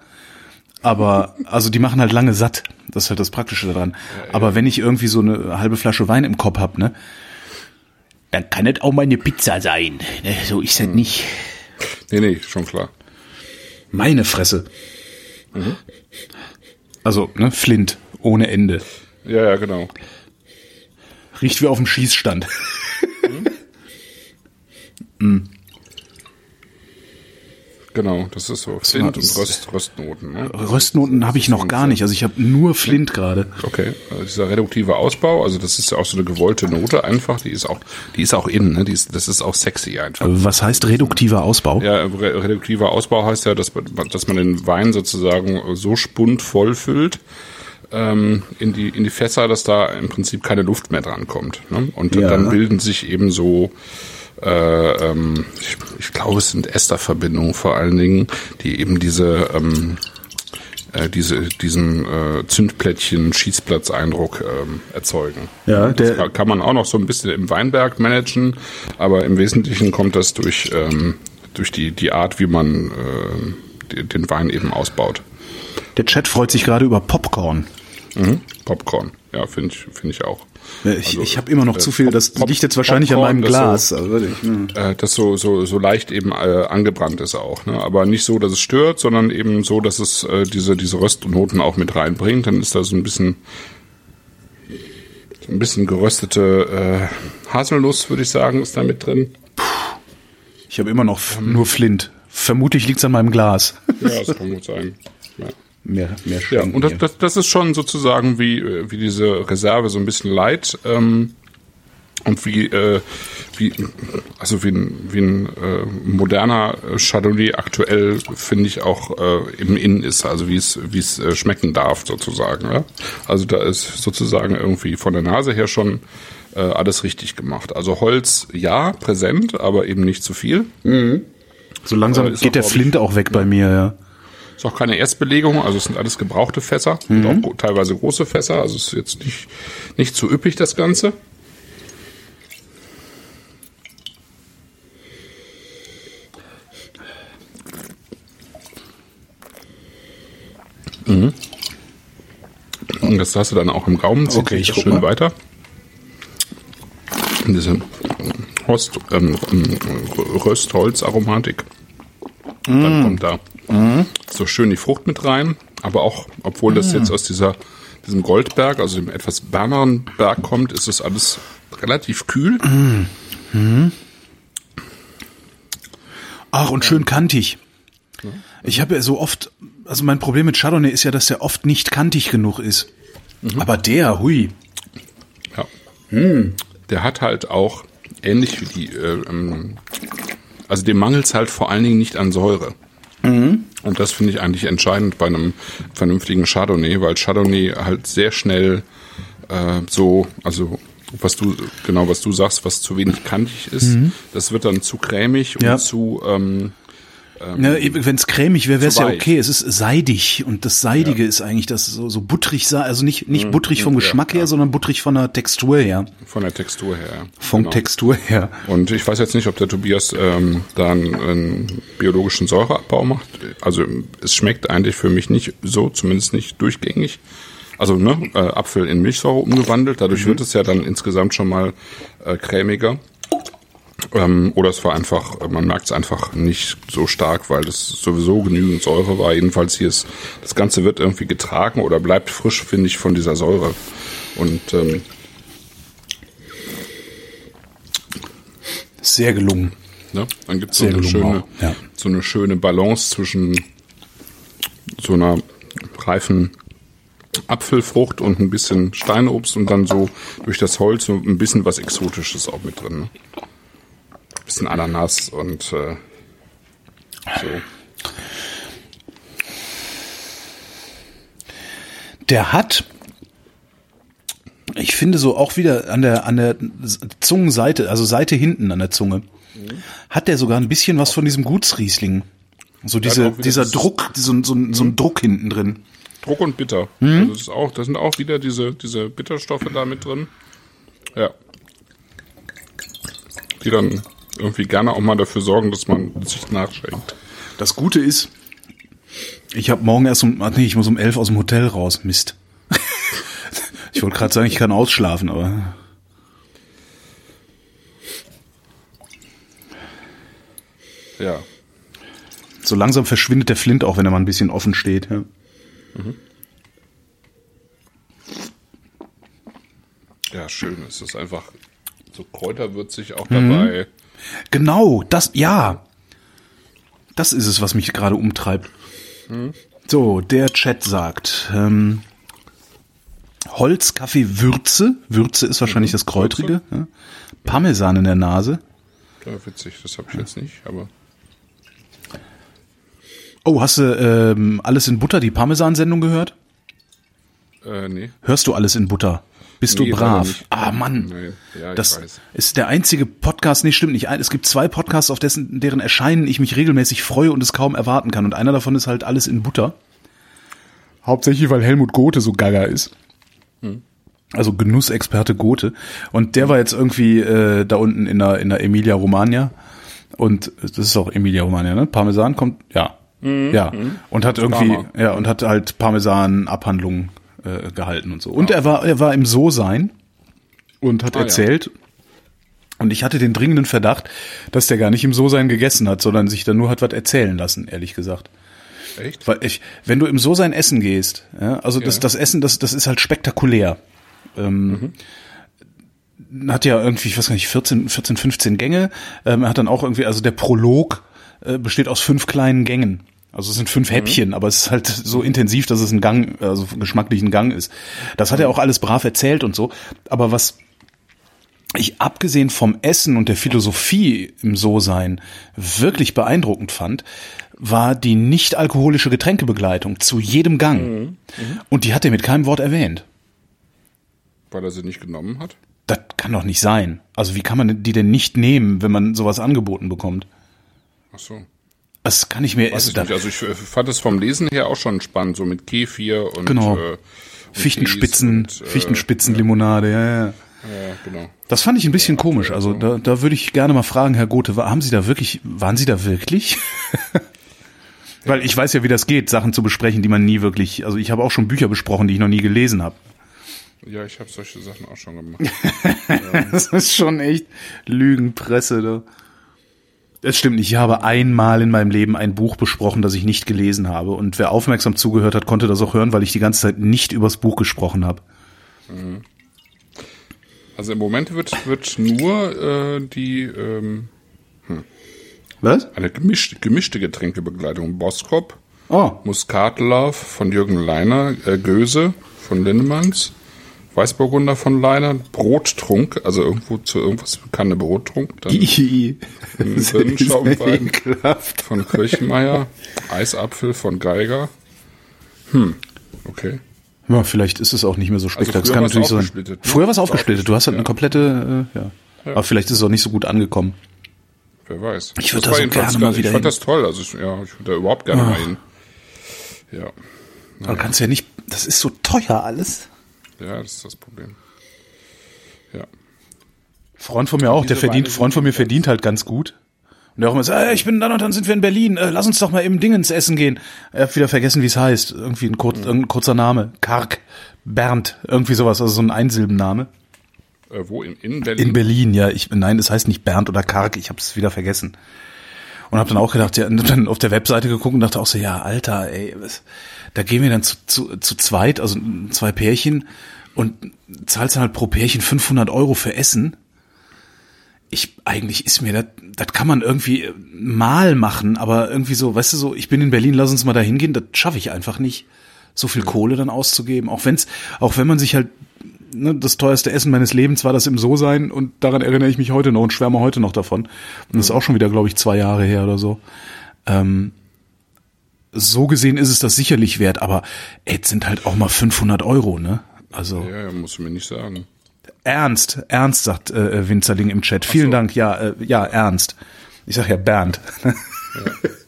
A: Aber, also die machen halt lange satt. Das ist halt das Praktische daran. Aber wenn ich irgendwie so eine halbe Flasche Wein im Kopf hab, ne, dann kann es auch mal eine Pizza sein. Ne? So ist
B: Hm.
A: das nicht.
B: Nee, nee, schon klar.
A: Meine Fresse. Also, ne, Flint. Ohne Ende.
B: Ja, ja, genau.
A: Riecht wie auf dem Schießstand.
B: Genau, das ist so Flint und Röst, Röstnoten. Ne?
A: Röstnoten habe ich noch gar nicht. Also ich habe nur Flint gerade.
B: Okay, also dieser reduktive Ausbau, also das ist ja auch so eine gewollte Note einfach, die ist auch, die ist auch in, ne? die ist, das ist auch sexy einfach.
A: Was heißt reduktiver Ausbau?
B: Ja, re reduktiver Ausbau heißt ja, dass man, dass man den Wein sozusagen so spundvoll füllt, ähm, in die in die Fässer, dass da im Prinzip keine Luft mehr dran kommt. Ne? Und
A: Ja.
B: dann bilden sich eben so äh, ähm, ich, ich glaube, es sind Esterverbindungen vor allen Dingen, die eben diese ähm, äh, diese diesen äh, Zündplättchen Schießplatzeindruck ähm, erzeugen.
A: Ja,
B: Das
A: der,
B: kann- kann man auch noch so ein bisschen im Weinberg managen, aber im Wesentlichen kommt das durch ähm, durch die die Art, wie man äh, die- den Wein eben ausbaut.
A: der Chat freut sich gerade über Popcorn.
B: Mhm. Popcorn, ja, finde ich finde ich auch.
A: Äh, Ich,
B: Also,
A: ich habe immer noch
B: äh,
A: zu viel, das
B: Pop-
A: liegt jetzt wahrscheinlich an
B: Popcorn,
A: meinem
B: das
A: Glas.
B: so-
A: Also,
B: äh, das so so so leicht eben äh, angebrannt ist auch, ne? Aber nicht so, dass es stört, sondern eben so, dass es äh, diese diese Röstnoten auch mit reinbringt. Dann ist da so ein bisschen ein bisschen geröstete äh, Haselnuss, würde ich sagen, ist da mit drin.
A: ich habe immer noch f- nur Flint. Vermutlich liegt's an meinem Glas.
B: Ja, das kann gut sein. Ja.
A: mehr, mehr
B: Ja, und das, das, das ist schon sozusagen wie, äh, wie diese Reserve so ein bisschen light ähm, und wie, äh, wie also wie ein, wie ein äh, moderner Chardonnay aktuell finde ich auch äh, im Innen ist, also wie es wie es äh, schmecken darf sozusagen. Ja? Also da ist sozusagen irgendwie von der Nase her schon äh, alles richtig gemacht. Also Holz ja präsent, aber eben nicht zu viel.
A: so langsam geht der Flint auch weg bei mir, ja.
B: Ist auch keine Erstbelegung, also es sind alles gebrauchte Fässer, sind auch gro- teilweise große Fässer, also es ist jetzt nicht, nicht zu üppig das Ganze. Mhm. Und das hast du dann auch im Gaumen, zieht
A: Okay, ich
B: schön
A: mal.
B: weiter. Diese Host, ähm, ähm, Röstholzaromatik. Dann kommt da so schön die Frucht mit rein, aber auch, obwohl das jetzt aus dieser, diesem Goldberg, also dem etwas wärmeren Berg kommt, ist es alles relativ kühl.
A: Ach, und schön kantig. Ich habe ja so oft, also mein Problem mit Chardonnay ist ja, dass der oft nicht kantig genug ist. Aber der, hui.
B: Ja. Der hat halt auch, ähnlich wie die, äh, ähm, also dem mangelt es halt vor allen Dingen nicht an Säure. Und das finde ich eigentlich entscheidend bei einem vernünftigen Chardonnay, weil Chardonnay halt sehr schnell äh, so, also was du genau was du sagst, was zu wenig kantig ist, das wird dann zu cremig
A: Ja.
B: und zu ähm,
A: Ja, Wenn es cremig wäre, wäre es ja okay. Es ist seidig und das Seidige ist eigentlich das so, so butterig, sa- also nicht, nicht butterig vom
B: ja,
A: Geschmack
B: ja.
A: her, sondern butterig von der Textur her.
B: von der Textur her.
A: Vom
B: Genau.
A: Textur her.
B: Und ich weiß jetzt nicht, ob der Tobias ähm, da einen, einen biologischen Säureabbau macht. Also es schmeckt eigentlich für mich nicht so, zumindest nicht durchgängig. Also ne, äh, Apfel in Milchsäure umgewandelt, dadurch wird es ja dann insgesamt schon mal äh, cremiger. Ähm, oder es war einfach, äh, man merkt es einfach nicht so stark, weil das sowieso genügend Säure war. Jedenfalls hier ist, das Ganze wird irgendwie getragen oder bleibt frisch, finde ich, von dieser Säure. Und ähm,
A: Sehr gelungen.
B: Ne? Dann gibt es so eine schöne,
A: ja.
B: so eine schöne Balance zwischen so einer reifen Apfelfrucht und ein bisschen Steinobst und dann so durch das Holz so ein bisschen was Exotisches auch mit drin. Ne? Bisschen Ananas und äh, so.
A: Der hat, ich finde so auch wieder an der, an der Zungenseite, also Seite hinten an der Zunge, hat der sogar ein bisschen was von diesem Gutsriesling. So diese, dieser Druck, so, ein- so, ein- so ein Druck hinten drin.
B: Druck und bitter. Also das ist auch, da sind auch wieder diese, diese Bitterstoffe da mit drin. Ja. Die dann irgendwie gerne auch mal dafür sorgen, dass man sich nachschenkt.
A: Das Gute ist, ich habe morgen erst um, ach nee, ich muss um elf aus dem Hotel raus. Mist. ich wollte gerade sagen, ich kann ausschlafen, aber
B: Ja.
A: so langsam verschwindet der Flint auch, wenn er mal ein bisschen offen steht. Ja.
B: Ja, schön. Es ist einfach so kräuterwürzig auch dabei.
A: Genau, das, ja. Das ist es, was mich gerade umtreibt. So, der Chat sagt, ähm, Holz, Kaffee, Würze. Würze ist wahrscheinlich das Kräutrige. Ja. Parmesan in der Nase.
B: Ja, witzig, das habe ich jetzt nicht, aber
A: Oh, hast du ähm, alles in Butter, die Parmesan-Sendung gehört?
B: Äh, nee.
A: Hörst du alles in Butter? Bist
B: Nee,
A: du brav? Ah, Mann.
B: Nee. Ja,
A: das ist der einzige Podcast, nee, stimmt nicht. Es gibt zwei Podcasts, auf dessen, deren Erscheinen ich mich regelmäßig freue und es kaum erwarten kann. Und einer davon ist halt alles in Butter. Hauptsächlich, weil Helmut Gothe so gaga ist. Also Genussexperte Gothe. Und der war jetzt irgendwie äh, da unten in der, in der Emilia Romagna. Und das ist auch Emilia Romagna, ne? Parmesan kommt, ja. Ja. Und hat irgendwie,
B: Parma.
A: ja, und hat halt Parmesan-Abhandlungen äh, gehalten und so. Und er war, er war im So-Sein und hat
B: Ah, ja.
A: erzählt. Und ich hatte den dringenden Verdacht, dass der gar nicht im So-Sein gegessen hat, sondern sich dann nur hat was erzählen lassen, ehrlich gesagt.
B: Echt?
A: Weil ich, wenn du im So-Sein essen gehst, ja, also das,
B: Ja.
A: das Essen, das, das ist halt spektakulär. Ähm, Hat ja irgendwie, ich weiß gar nicht, 14, 14 15 Gänge. Ähm, er hat dann auch irgendwie, also der Prolog äh, besteht aus fünf kleinen Gängen. Also es sind fünf Häppchen, aber es ist halt so intensiv, dass es ein Gang, also geschmacklich ein Gang ist. Das hat er auch alles brav erzählt und so. Aber was ich abgesehen vom Essen und der Philosophie im So-Sein wirklich beeindruckend fand, war die nicht alkoholische Getränkebegleitung zu jedem Gang. Und die hat er mit keinem Wort erwähnt.
B: Weil er sie nicht genommen hat?
A: Das kann doch nicht sein. Also wie kann man die denn nicht nehmen, wenn man sowas angeboten bekommt?
B: Ach so.
A: Das kann ich mir
B: nicht. Also ich äh, fand es vom Lesen her auch schon spannend, so mit Kefir und
A: Genau.
B: äh,
A: Fichtenspitzen,
B: und, äh,
A: Fichtenspitzenlimonade, ja, ja.
B: Ja, genau.
A: Das fand ich ein bisschen komisch. Also da, da würde ich gerne mal fragen, Herr Gothe, haben Sie da wirklich, waren Sie da wirklich? Weil ich weiß ja, wie das geht, Sachen zu besprechen, die man nie wirklich, also ich habe auch schon Bücher besprochen, die ich noch nie gelesen habe.
B: Ja, ich habe solche Sachen auch schon gemacht.
A: Das ist schon echt Lügenpresse da. Es stimmt nicht, ich habe einmal in meinem Leben ein Buch besprochen, das ich nicht gelesen habe. Und wer aufmerksam zugehört hat, konnte das auch hören, weil ich die ganze Zeit nicht übers Buch gesprochen habe.
B: Also im Moment wird, wird nur äh, die ähm,
A: Was?
B: eine gemischte, gemischte Getränkebegleitung Boskop,
A: Oh,
B: Muskatlauf von Jürgen Leiner, äh, Göse von Lindemanns, Weißburgunder von Leiner, Brottrunk, also irgendwo zu irgendwas kann eine Brottrunk, dann
A: ekelhaft.
B: von Kirchenmeier, Eisapfel von Geiger. Hm, okay.
A: Ja, vielleicht ist es auch nicht mehr so spektakulär.
B: Also
A: das kann natürlich sein.
B: aufgesplittet, ne?
A: Früher war es aufgesplittet. Du hast halt eine komplette, äh, ja.
B: Ja.
A: Aber vielleicht ist es auch nicht so gut angekommen.
B: Wer weiß.
A: Ich würd
B: Das
A: da so gerne mal wieder
B: Ich fand das toll. Also ich, ja, ich würde da überhaupt gerne mal hin. Ja,
A: Aber du kannst ja nicht, das ist so teuer alles.
B: Ja, das ist das Problem. Ja.
A: Freund von mir auch, der verdient, Freund von mir verdient halt ganz gut. Und der auch immer sagt, äh, ich bin dann und dann sind wir in Berlin, äh, lass uns doch mal im Dingens essen gehen. Ich hab wieder vergessen, wie es heißt. Irgendwie ein, kurz, ein kurzer Name. Karg, Bernd, irgendwie sowas, also so ein Einsilbenname.
B: Äh, wo? In, in Berlin?
A: In Berlin, ja. Ich, nein, es heißt nicht Bernd oder Karg, ich habe es wieder vergessen. Und habe dann auch gedacht, ja, dann auf der Webseite geguckt und dachte auch so, ja, Alter, ey, was, da gehen wir dann zu, zu, zu zweit, also zwei Pärchen und zahlst dann halt pro Pärchen 500 Euro für Essen. Ich, eigentlich ist mir das, das kann man irgendwie mal machen, aber irgendwie so, weißt du so, ich bin in Berlin, lass uns mal da hingehen, das schaffe ich einfach nicht, so viel Kohle dann auszugeben, auch wenn's, auch wenn man sich halt ne, das teuerste Essen meines Lebens war das im So sein und daran erinnere ich mich heute noch und schwärme heute noch davon. Und das ist auch schon wieder, glaube ich, zwei Jahre her oder so. Ähm, so gesehen ist es das sicherlich wert, aber ey, es sind halt auch mal 500 Euro, ne? Also
B: Ja, ja, musst du mir nicht sagen.
A: Ernst, Ernst, sagt äh, Winzerling im Chat. Vielen
B: so.
A: Dank, ja, äh, ja, Ernst. Ich sag ja Bernd.
B: Ja,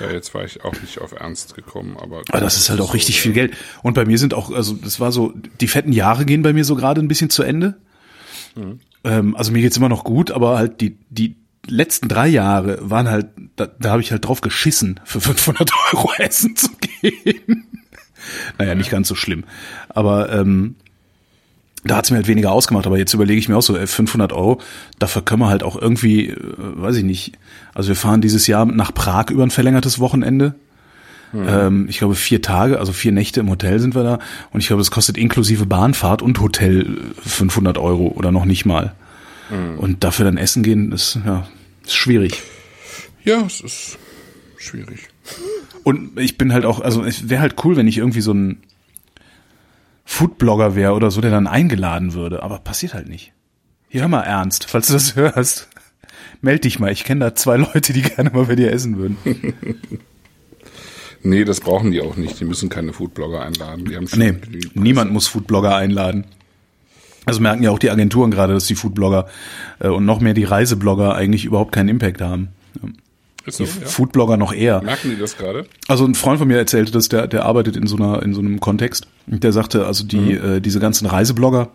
B: jetzt war ich auch nicht auf Ernst gekommen, aber.
A: Aber das ist halt auch
B: so,
A: richtig
B: ja.
A: viel Geld. Und bei mir sind auch, also das war so, die fetten Jahre gehen bei mir so gerade ein bisschen zu Ende. Ähm, also mir geht's immer noch gut, aber halt die, die letzten drei Jahre waren halt, da, da habe ich halt drauf geschissen, für 500 Euro essen zu gehen. naja, nicht ganz so schlimm. Aber ähm, da hat's mir halt weniger ausgemacht, aber jetzt überlege ich mir auch so, ey, 500 Euro, dafür können wir halt auch irgendwie, äh, weiß ich nicht, also wir fahren dieses Jahr nach Prag über ein verlängertes Wochenende. Ähm, ich glaube vier Tage, also vier Nächte im Hotel sind wir da und ich glaube, es kostet inklusive Bahnfahrt und Hotel äh, 500 Euro oder noch nicht mal. Und dafür dann essen gehen, ist ja ist schwierig.
B: Ja, es ist schwierig.
A: Und ich bin halt auch, also es wäre halt cool, wenn ich irgendwie so ein Foodblogger wäre oder so, der dann eingeladen würde, aber passiert halt nicht. Hier hör mal ernst, falls du das hörst. Meld dich mal, ich kenne da zwei Leute, die gerne mal bei dir essen würden.
B: Nee, das brauchen die auch nicht. Die müssen keine Foodblogger einladen. Die haben schon
A: Nee, niemand muss Foodblogger einladen. Also merken ja auch die Agenturen gerade, dass die Foodblogger äh, und noch mehr die Reiseblogger eigentlich überhaupt keinen Impact haben.
B: Ist so,
A: Die
B: ja.
A: Foodblogger noch eher.
B: Merken die das gerade?
A: Also ein Freund von mir erzählte, dass der, der arbeitet in so einer, in so einem Kontext. Und der sagte, also die, äh, diese ganzen Reiseblogger,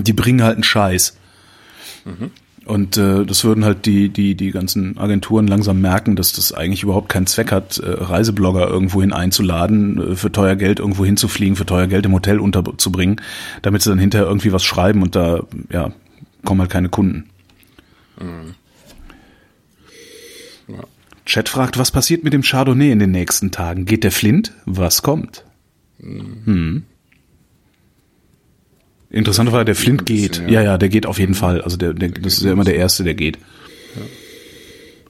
A: die bringen halt einen Scheiß. Und äh, das würden halt die, die, die ganzen Agenturen langsam merken, dass das eigentlich überhaupt keinen Zweck hat, äh, Reiseblogger irgendwohin einzuladen, äh, für teuer Geld irgendwo hinzufliegen, für teuer Geld im Hotel unterzubringen, damit sie dann hinterher irgendwie was schreiben und da, ja, kommen halt keine Kunden.
B: Ja.
A: Chat fragt, was passiert mit dem Chardonnay in den nächsten Tagen? Geht der Flint? Was kommt? Hm. Interessant war, der Flint geht.
B: ja.
A: Ja, der geht auf jeden Fall. Also der, der, das ist ja immer der Erste, der geht.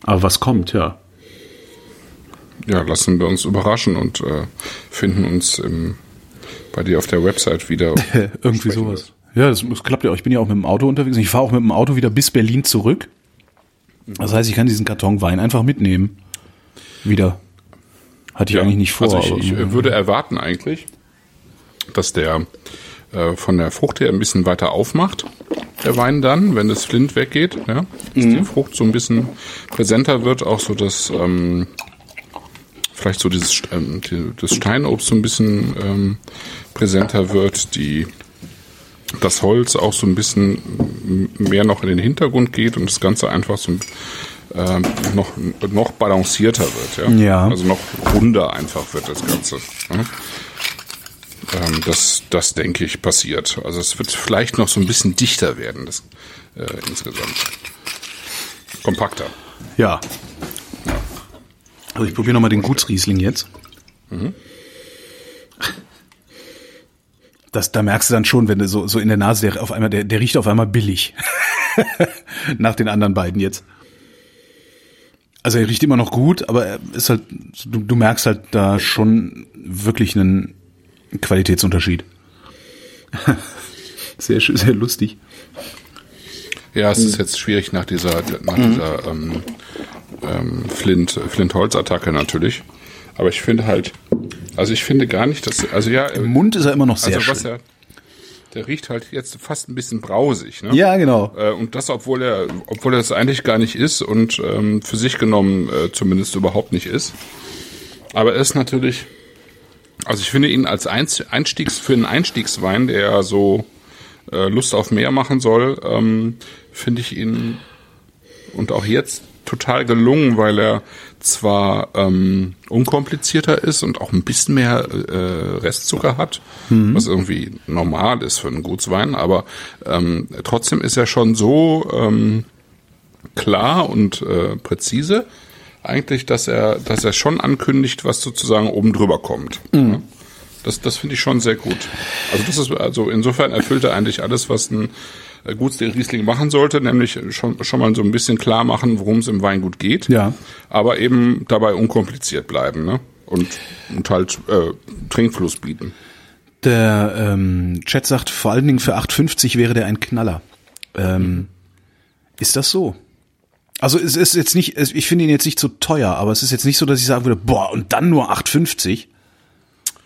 A: Aber was kommt, ja.
B: Ja, lassen wir uns überraschen und äh, finden uns im, bei dir auf der Website wieder.
A: Irgendwie sowas. Ja, das, das klappt ja auch. Ich bin ja auch mit dem Auto unterwegs. Ich fahre auch mit dem Auto wieder bis Berlin zurück. Das heißt, ich kann diesen Karton Wein einfach mitnehmen. Wieder. Hatte ich
B: Ja,
A: eigentlich nicht vor.
B: Also ich, ich äh, würde erwarten eigentlich, dass der äh, von der Frucht her ein bisschen weiter aufmacht, der Wein dann, wenn das Flint weggeht, ja, dass
A: Mhm.
B: die Frucht so ein bisschen präsenter wird, auch so das ähm, vielleicht so dieses ähm, die, das Steinobst so ein bisschen ähm, präsenter wird, die das Holz auch so ein bisschen mehr noch in den Hintergrund geht und das Ganze einfach so ähm, noch, noch balancierter wird. Ja?
A: Ja.
B: Also noch runder einfach wird das Ganze. Ja? Ähm, das, das denke ich passiert. Also es wird vielleicht noch so ein bisschen dichter werden, das äh, insgesamt. Kompakter.
A: Ja. Also ich probiere nochmal den Gutsriesling jetzt. Das, da merkst du dann schon, wenn du so, so in der Nase, der auf einmal, der, der riecht auf einmal billig. Nach den anderen beiden jetzt. Also er riecht immer noch gut, aber er ist halt, du, du merkst halt da schon wirklich einen Qualitätsunterschied. sehr, sehr lustig.
B: Ja, es ist jetzt schwierig nach dieser, nach dieser ähm, ähm, Flint, Flint-Holz-Attacke natürlich. Aber ich finde halt, also ich finde gar nicht, dass, also ja,
A: Im Mund ist er immer noch sehr
B: also was
A: schön.
B: er, der riecht halt jetzt fast ein bisschen brausig, ne?
A: Ja, genau.
B: Äh, und das, obwohl er, obwohl er es eigentlich gar nicht ist und ähm, für sich genommen äh, zumindest überhaupt nicht ist. Aber er ist natürlich, also ich finde ihn als Einstiegs für einen Einstiegswein, der ja so äh, Lust auf mehr machen soll, ähm, finde ich ihn und auch jetzt total gelungen, weil er zwar ähm, unkomplizierter ist und auch ein bisschen mehr äh, Restzucker hat, was irgendwie normal ist für einen Gutswein, aber ähm, trotzdem ist er schon so ähm, klar und äh, präzise, eigentlich, dass er, dass er schon ankündigt, was sozusagen oben drüber kommt. Ja. Das, das finde ich schon sehr gut. Also das ist also insofern erfüllt er eigentlich alles, was ein äh, Gutsriesling machen sollte, nämlich schon schon mal so ein bisschen klar machen, worum es im Weingut geht.
A: Ja.
B: Aber eben dabei unkompliziert bleiben, ne? Und, und halt äh, Trinkfluss bieten.
A: Der ähm, Chat sagt, vor allen Dingen für 8,50 wäre der ein Knaller. Ähm, Ist das so? Also es ist jetzt nicht, ich finde ihn jetzt nicht so teuer, aber es ist jetzt nicht so, dass ich sagen würde, boah, und dann nur 8,50.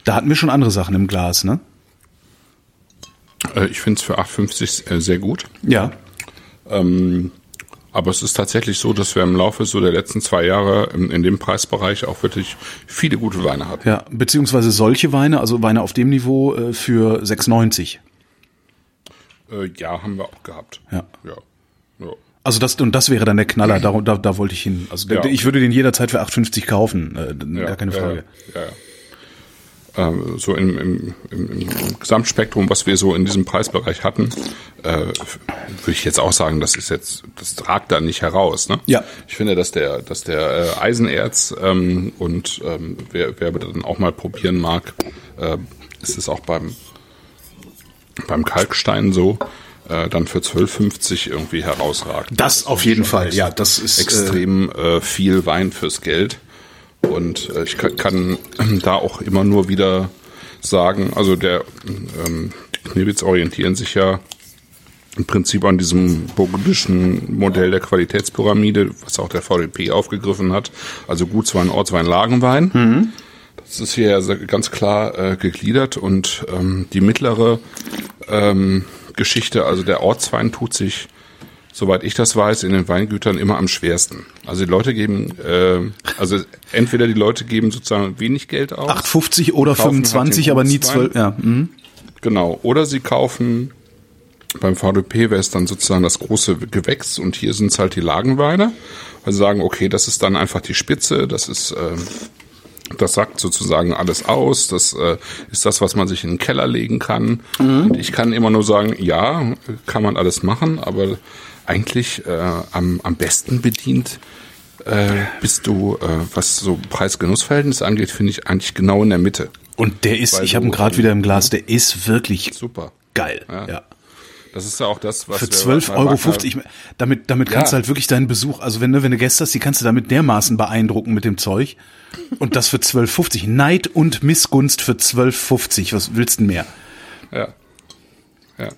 A: Da hatten wir schon andere Sachen im Glas, ne?
B: Äh, ich finde es für 8,50 äh, sehr gut.
A: Ja.
B: Ähm, aber es ist tatsächlich so, dass wir im Laufe so der letzten zwei Jahre in, in dem Preisbereich auch wirklich viele gute Weine hatten.
A: Ja, beziehungsweise solche Weine, also Weine auf dem Niveau äh, für 6,90.
B: Äh, ja, haben wir auch gehabt.
A: Ja.
B: Ja. ja.
A: Also das und das wäre dann der Knaller, da, da, da wollte ich hin. Also der,
B: Ja.
A: ich würde den jederzeit für 8,50 kaufen, äh, gar keine Frage.
B: Ja, ja. Ähm, so im, im, im, Gesamtspektrum, was wir so in diesem Preisbereich hatten, äh, würde ich jetzt auch sagen, das ist jetzt, das ragt da nicht heraus. Ne?
A: Ja.
B: Ich finde, dass der, dass der äh, Eisenerz ähm, und ähm, wer, wer dann auch mal probieren mag, äh, ist es auch beim beim Kalkstein so, äh, dann für 12,50 irgendwie herausragt.
A: Das auf jeden Fall, ja, das ist äh,
B: extrem äh, viel Wein fürs Geld. Und äh, ich kann, kann da auch immer nur wieder sagen, also der ähm, die Knebitz orientieren sich ja im Prinzip an diesem burgundischen Modell der Qualitätspyramide, was auch der VDP aufgegriffen hat. Also Gutswein, Ortswein, Lagenwein. Mhm. Das ist hier ganz klar äh, gegliedert und ähm, die mittlere ähm, Geschichte, also der Ortswein tut sich, soweit ich das weiß, in den Weingütern immer am schwersten. Also die Leute geben, äh, also entweder die Leute geben sozusagen wenig Geld aus.
A: 8,50 oder 25, halt aber nie 12. Ja. Mhm.
B: Genau. Oder sie kaufen beim VDP wäre es dann sozusagen das große Gewächs und hier sind es halt die Lagenweine, weil sie sagen, okay, das ist dann einfach die Spitze, das ist, äh, das sagt sozusagen alles aus, das äh, ist das, was man sich in den Keller legen kann. Mhm. Und ich kann immer nur sagen, ja, kann man alles machen, aber eigentlich äh, am, am besten bedient äh, bist du, äh, was so Preis-Genuss-Verhältnis angeht, finde ich eigentlich genau in der Mitte.
A: Und der ist, Weil ich habe ihn gerade wieder im Glas, der ist wirklich super geil.
B: ja. ja. Das ist ja auch das, was
A: für 12,50 Euro. 50, damit damit kannst ja. du halt wirklich deinen Besuch, also wenn du, wenn du Gäste hast, die kannst du damit dermaßen beeindrucken mit dem Zeug. Und das für 12,50. Neid und Missgunst für 12,50. Was willst du denn mehr?
B: Ja. Ja.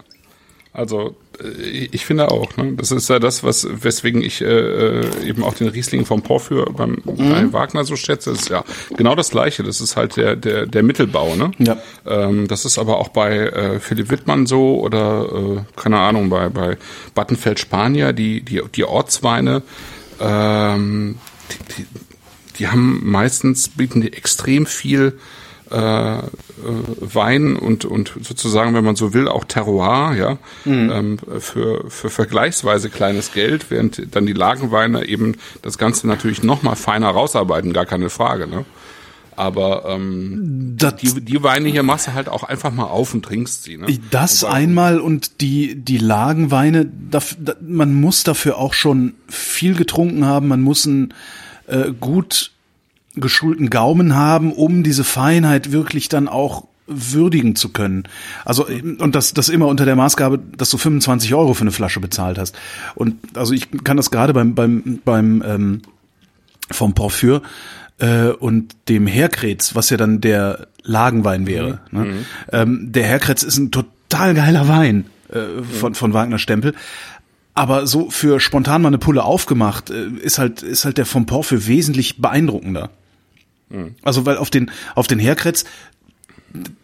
B: Also ich finde auch, ne? das ist ja das, was weswegen ich äh, äh eben auch den Riesling vom Porphyr beim, mhm. Wagner so schätze. Das ist ja genau das Gleiche. Das ist halt der der der Mittelbau, ne? Ja. Ähm, das ist aber auch bei äh, Philipp Wittmann so oder äh, keine Ahnung bei bei Battenfeld Spanier die die die Ortsweine. Ähm, die, die, die haben meistens bieten die extrem viel äh, Wein und, und sozusagen, wenn man so will, auch Terroir, ja, mhm. ähm, für, für vergleichsweise kleines Geld, während dann die Lagenweine eben das Ganze natürlich noch mal feiner rausarbeiten, gar keine Frage, ne? Aber ähm, das, die, die Weine hier machst du halt auch einfach mal auf und trinkst sie. Ne?
A: Das und einmal und die die Lagenweine, da, da, man muss dafür auch schon viel getrunken haben, man muss ein äh, gut geschulten Gaumen haben, um diese Feinheit wirklich dann auch würdigen zu können. Also und das das immer unter der Maßgabe, dass du 25 Euro für eine Flasche bezahlt hast. Und also ich kann das gerade beim beim beim ähm, vom Porphyr äh, und dem Herkretz, was ja dann der Lagenwein wäre. Mhm. Ne? Mhm. Ähm, der Herkretz ist ein total geiler Wein äh, von von Wagner Stempel. Aber so für spontan mal eine Pulle aufgemacht, äh, ist halt, ist halt der vom Porphyr wesentlich beeindruckender. Mhm. Also weil auf den auf den Herkretz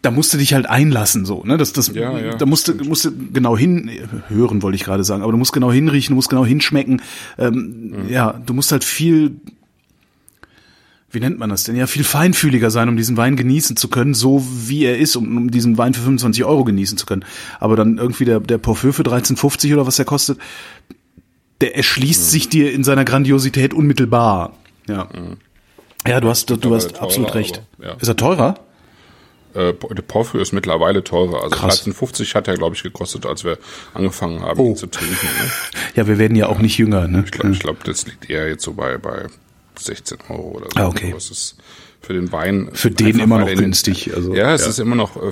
A: da musst du dich halt einlassen so, ne? Das das ja, ja. da musst du musst du genau hin hören wollte ich gerade sagen, aber du musst genau hinriechen, du musst genau hinschmecken. Ähm, mhm. Ja, du musst halt viel wie nennt man das denn? Ja, viel feinfühliger sein, um diesen Wein genießen zu können, so wie er ist, um, um diesen Wein für 25 Euro genießen zu können. Aber dann irgendwie der, der Porphyr für 13,50 oder was der kostet, der erschließt mhm. sich dir in seiner Grandiosität unmittelbar. Ja. Mhm. Ja, du hast, du, du hast absolut recht. Aber, ja. Ist er teurer?
B: Äh, der Porphyr ist mittlerweile teurer. Also 13,50 hat er, glaube ich, gekostet, als wir angefangen haben, oh. ihn zu trinken. Ne?
A: Ja, wir werden ja auch nicht jünger. Ne?
B: Ich glaube, glaub, das liegt eher jetzt so bei, bei 16 Euro oder so.
A: Ah, okay.
B: Das ist für den Wein.
A: Für den immer noch den, günstig.
B: Also, ja, es ja. ist immer noch äh,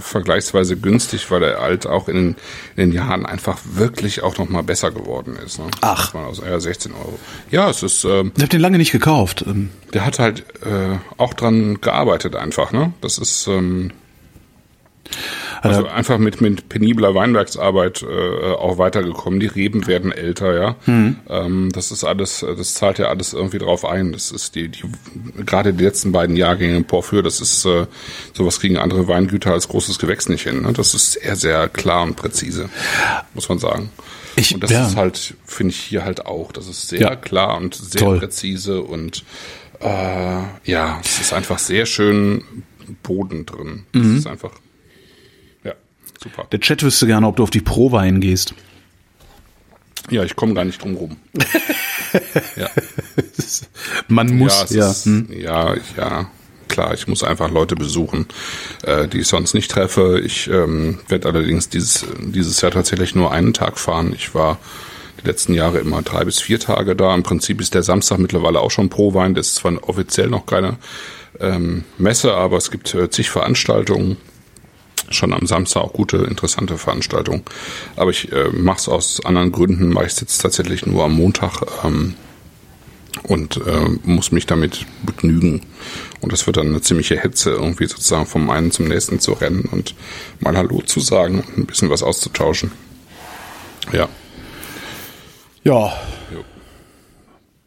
B: vergleichsweise günstig, weil er halt auch in, in, den Jahren einfach wirklich auch noch mal besser geworden ist. Ne?
A: Ach.
B: Aus, ja, 16 Euro. Ja, es ist. Ähm,
A: ich habe den lange nicht gekauft. Ähm.
B: Der hat halt äh, auch dran gearbeitet einfach. Ne? Das ist. Ähm, also einfach mit, mit penibler Weinbergsarbeit äh, auch weitergekommen. Die Reben werden älter, ja. Mhm. Ähm, das ist alles, das zahlt ja alles irgendwie drauf ein. Das ist die, die gerade die letzten beiden Jahrgänge im Porphyr, das ist äh, sowas kriegen andere Weingüter als großes Gewächs nicht hin. Ne? Das ist sehr, sehr klar und präzise, muss man sagen. Ich, und das ja. ist halt, finde ich hier halt auch. Das ist sehr ja. klar und sehr Toll. präzise und äh, ja, es ist einfach sehr schön Boden drin. Mhm. ist einfach
A: Super. Der Chat wüsste gerne, ob du auf die Pro-Wein gehst.
B: Ja, ich komme gar nicht drum rum.
A: ja. Man muss,
B: ja. Ist, hm? Ja, ja, klar, ich muss einfach Leute besuchen, äh, die ich sonst nicht treffe. Ich ähm, werde allerdings dieses, dieses Jahr tatsächlich nur einen Tag fahren. Ich war die letzten Jahre immer drei bis vier Tage da. Im Prinzip ist der Samstag mittlerweile auch schon Pro-Wein. Das ist zwar offiziell noch keine ähm, Messe, aber es gibt äh, zig Veranstaltungen schon am Samstag auch gute, interessante Veranstaltungen. Aber ich äh, mache es aus anderen Gründen, mache ich jetzt tatsächlich nur am Montag ähm, und äh, muss mich damit begnügen. Und das wird dann eine ziemliche Hetze, irgendwie sozusagen vom einen zum nächsten zu rennen und mal Hallo zu sagen und ein bisschen was auszutauschen. Ja.
A: Ja,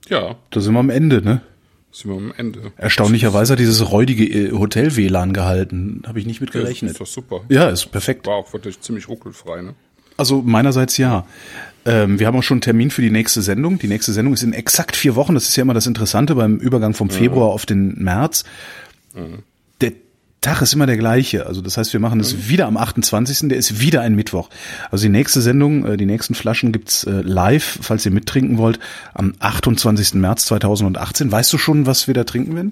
B: Ja,
A: da sind wir am Ende, ne?
B: Sind wir am Ende.
A: Erstaunlicherweise hat dieses räudige äh, Hotel-WLAN gehalten. Habe ich nicht mit gerechnet.
B: ist doch super.
A: Ja, ist perfekt.
B: War auch wirklich ziemlich ruckelfrei, ne?
A: Also meinerseits ja. Ähm, wir haben auch schon einen Termin für die nächste Sendung. Die nächste Sendung ist in exakt vier Wochen. Das ist ja immer das Interessante beim Übergang vom Februar auf den März. Der Tag ist immer der gleiche. Also das heißt, wir machen es wieder am 28. Der ist wieder ein Mittwoch. Also die nächste Sendung, äh, die nächsten Flaschen gibt's äh, live, falls ihr mittrinken wollt, am 28. März 2018. Weißt du schon, was wir da trinken werden?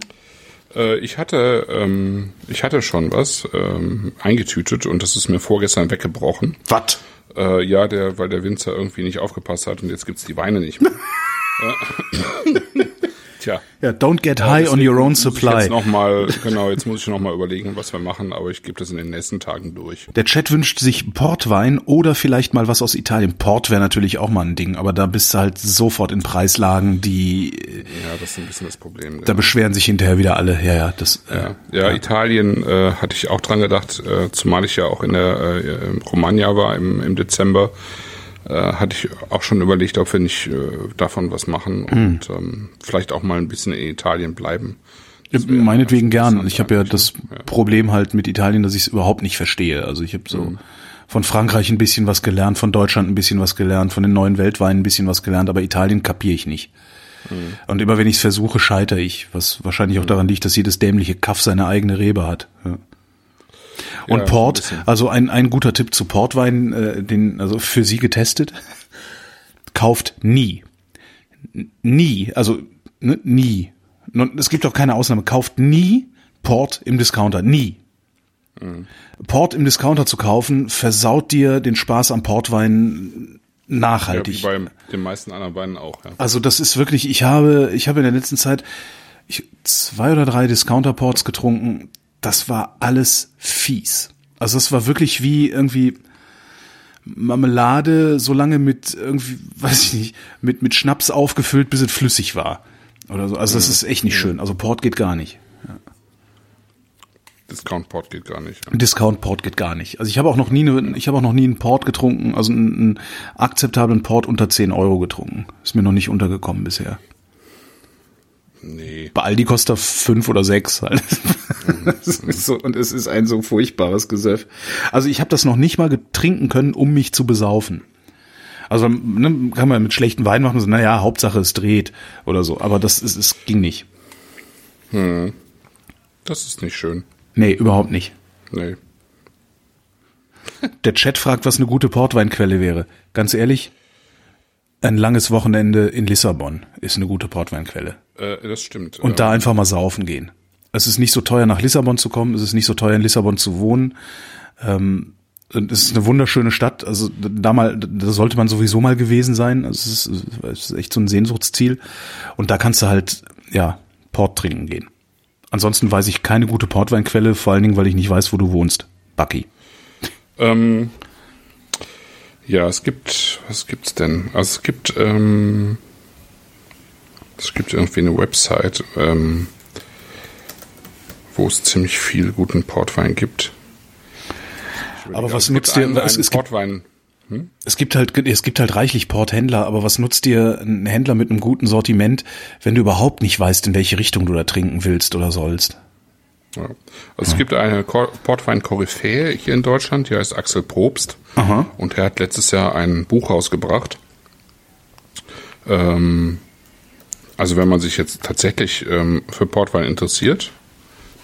B: Äh, ich hatte, ähm, ich hatte schon was ähm, eingetütet und das ist mir vorgestern weggebrochen.
A: Was?
B: Äh, ja, der, weil der Winzer irgendwie nicht aufgepasst hat und jetzt gibt's die Weine nicht mehr. Tja.
A: Ja, don't get high on your own supply.
B: Jetzt noch mal, genau, jetzt muss ich noch mal überlegen, was wir machen, aber ich gebe das in den nächsten Tagen durch.
A: Der Chat wünscht sich Portwein oder vielleicht mal was aus Italien. Port wäre natürlich auch mal ein Ding, aber da bist du halt sofort in Preislagen, die
B: Ja, das ist ein bisschen das Problem.
A: da beschweren sich hinterher wieder alle. Ja, ja, das äh,
B: Ja, ja, Italien äh, hatte ich auch dran gedacht, äh, zumal ich ja auch in der äh, Romagna war im, im Dezember, äh, hatte ich auch schon überlegt, ob wir nicht äh, davon was machen und ähm, vielleicht auch mal ein bisschen in Italien bleiben.
A: Meinetwegen gern. Ich habe ja das
B: ne? Ja.
A: Problem halt mit Italien, dass ich es überhaupt nicht verstehe. Also ich habe so von Frankreich ein bisschen was gelernt, von Deutschland ein bisschen was gelernt, von den neuen Weltweinen ein bisschen was gelernt, aber Italien kapiere ich nicht. Und immer wenn ich es versuche, scheitere ich, was wahrscheinlich auch daran liegt, dass jedes dämliche Kaff seine eigene Rebe hat. Ja. Und
B: Ja,
A: Port,
B: ein
A: also ein, ein guter Tipp zu Portwein, äh, den, also für Sie getestet, kauft nie. Nie, also ne, nie. Es gibt auch keine Ausnahme, kauft nie Port im Discounter, nie. Port im Discounter zu kaufen, versaut dir den Spaß am Portwein
B: Ja,
A: nachhaltig.
B: wie bei den meisten anderen Weinen auch. Ja.
A: Also das ist wirklich, ich habe, ich habe in der letzten Zeit ich, zwei oder drei Discounter-Ports getrunken. Das war alles fies. Also es war wirklich wie irgendwie Marmelade so lange mit irgendwie, weiß ich nicht, mit, mit Schnaps aufgefüllt, bis es flüssig war. Oder so. Also das ist echt nicht schön. Also Port geht gar nicht.
B: Discount Port geht gar nicht. Ja.
A: Discount Port geht gar nicht. Also ich habe auch noch nie, eine, ich habe auch noch nie einen Port getrunken, also einen, einen akzeptablen Port unter 10 Euro getrunken. Ist mir noch nicht untergekommen bisher.
B: Nee.
A: Bei Aldi kostet er fünf oder sechs halt. So, und es ist ein so furchtbares Gesöff. Also ich habe das noch nicht mal getrinken können, um mich zu besaufen. Also ne, kann man mit schlechten Wein machen, so, naja, Hauptsache es dreht oder so. Aber das ist, es ging nicht.
B: Das ist nicht schön.
A: Nee, überhaupt nicht.
B: Nee.
A: Der Chat fragt, was eine gute Portweinquelle wäre. Ganz ehrlich, ein langes Wochenende in Lissabon ist eine gute Portweinquelle.
B: Äh, das stimmt.
A: Und da einfach mal saufen gehen. Es ist nicht so teuer, nach Lissabon zu kommen. Es ist nicht so teuer, in Lissabon zu wohnen. Ähm, es ist eine wunderschöne Stadt. Also da mal, da sollte man sowieso mal gewesen sein. Also es ist, es ist echt so ein Sehnsuchtsziel. Und da kannst du halt, ja, Port trinken gehen. Ansonsten weiß ich keine gute Portweinquelle, vor allen Dingen, weil ich nicht weiß, wo du wohnst. Bucky.
B: Ähm, ja, es gibt, was gibt's denn? Also es gibt, ähm, es gibt irgendwie eine Website, ähm, wo es ziemlich viel guten Portwein gibt.
A: Aber was nutzt dir- es- es
B: Portwein?
A: Es gibt halt, es gibt halt reichlich Porthändler, aber was nutzt dir ein Händler mit einem guten Sortiment, wenn du überhaupt nicht weißt, in welche Richtung du da trinken willst oder sollst?
B: Ja. Also es gibt eine Portwein-Koryphäe hier in Deutschland, die heißt Axel Probst.
A: Aha.
B: Und er hat letztes Jahr ein Buch rausgebracht. Ähm, also wenn man sich jetzt tatsächlich ähm, für Portwein interessiert,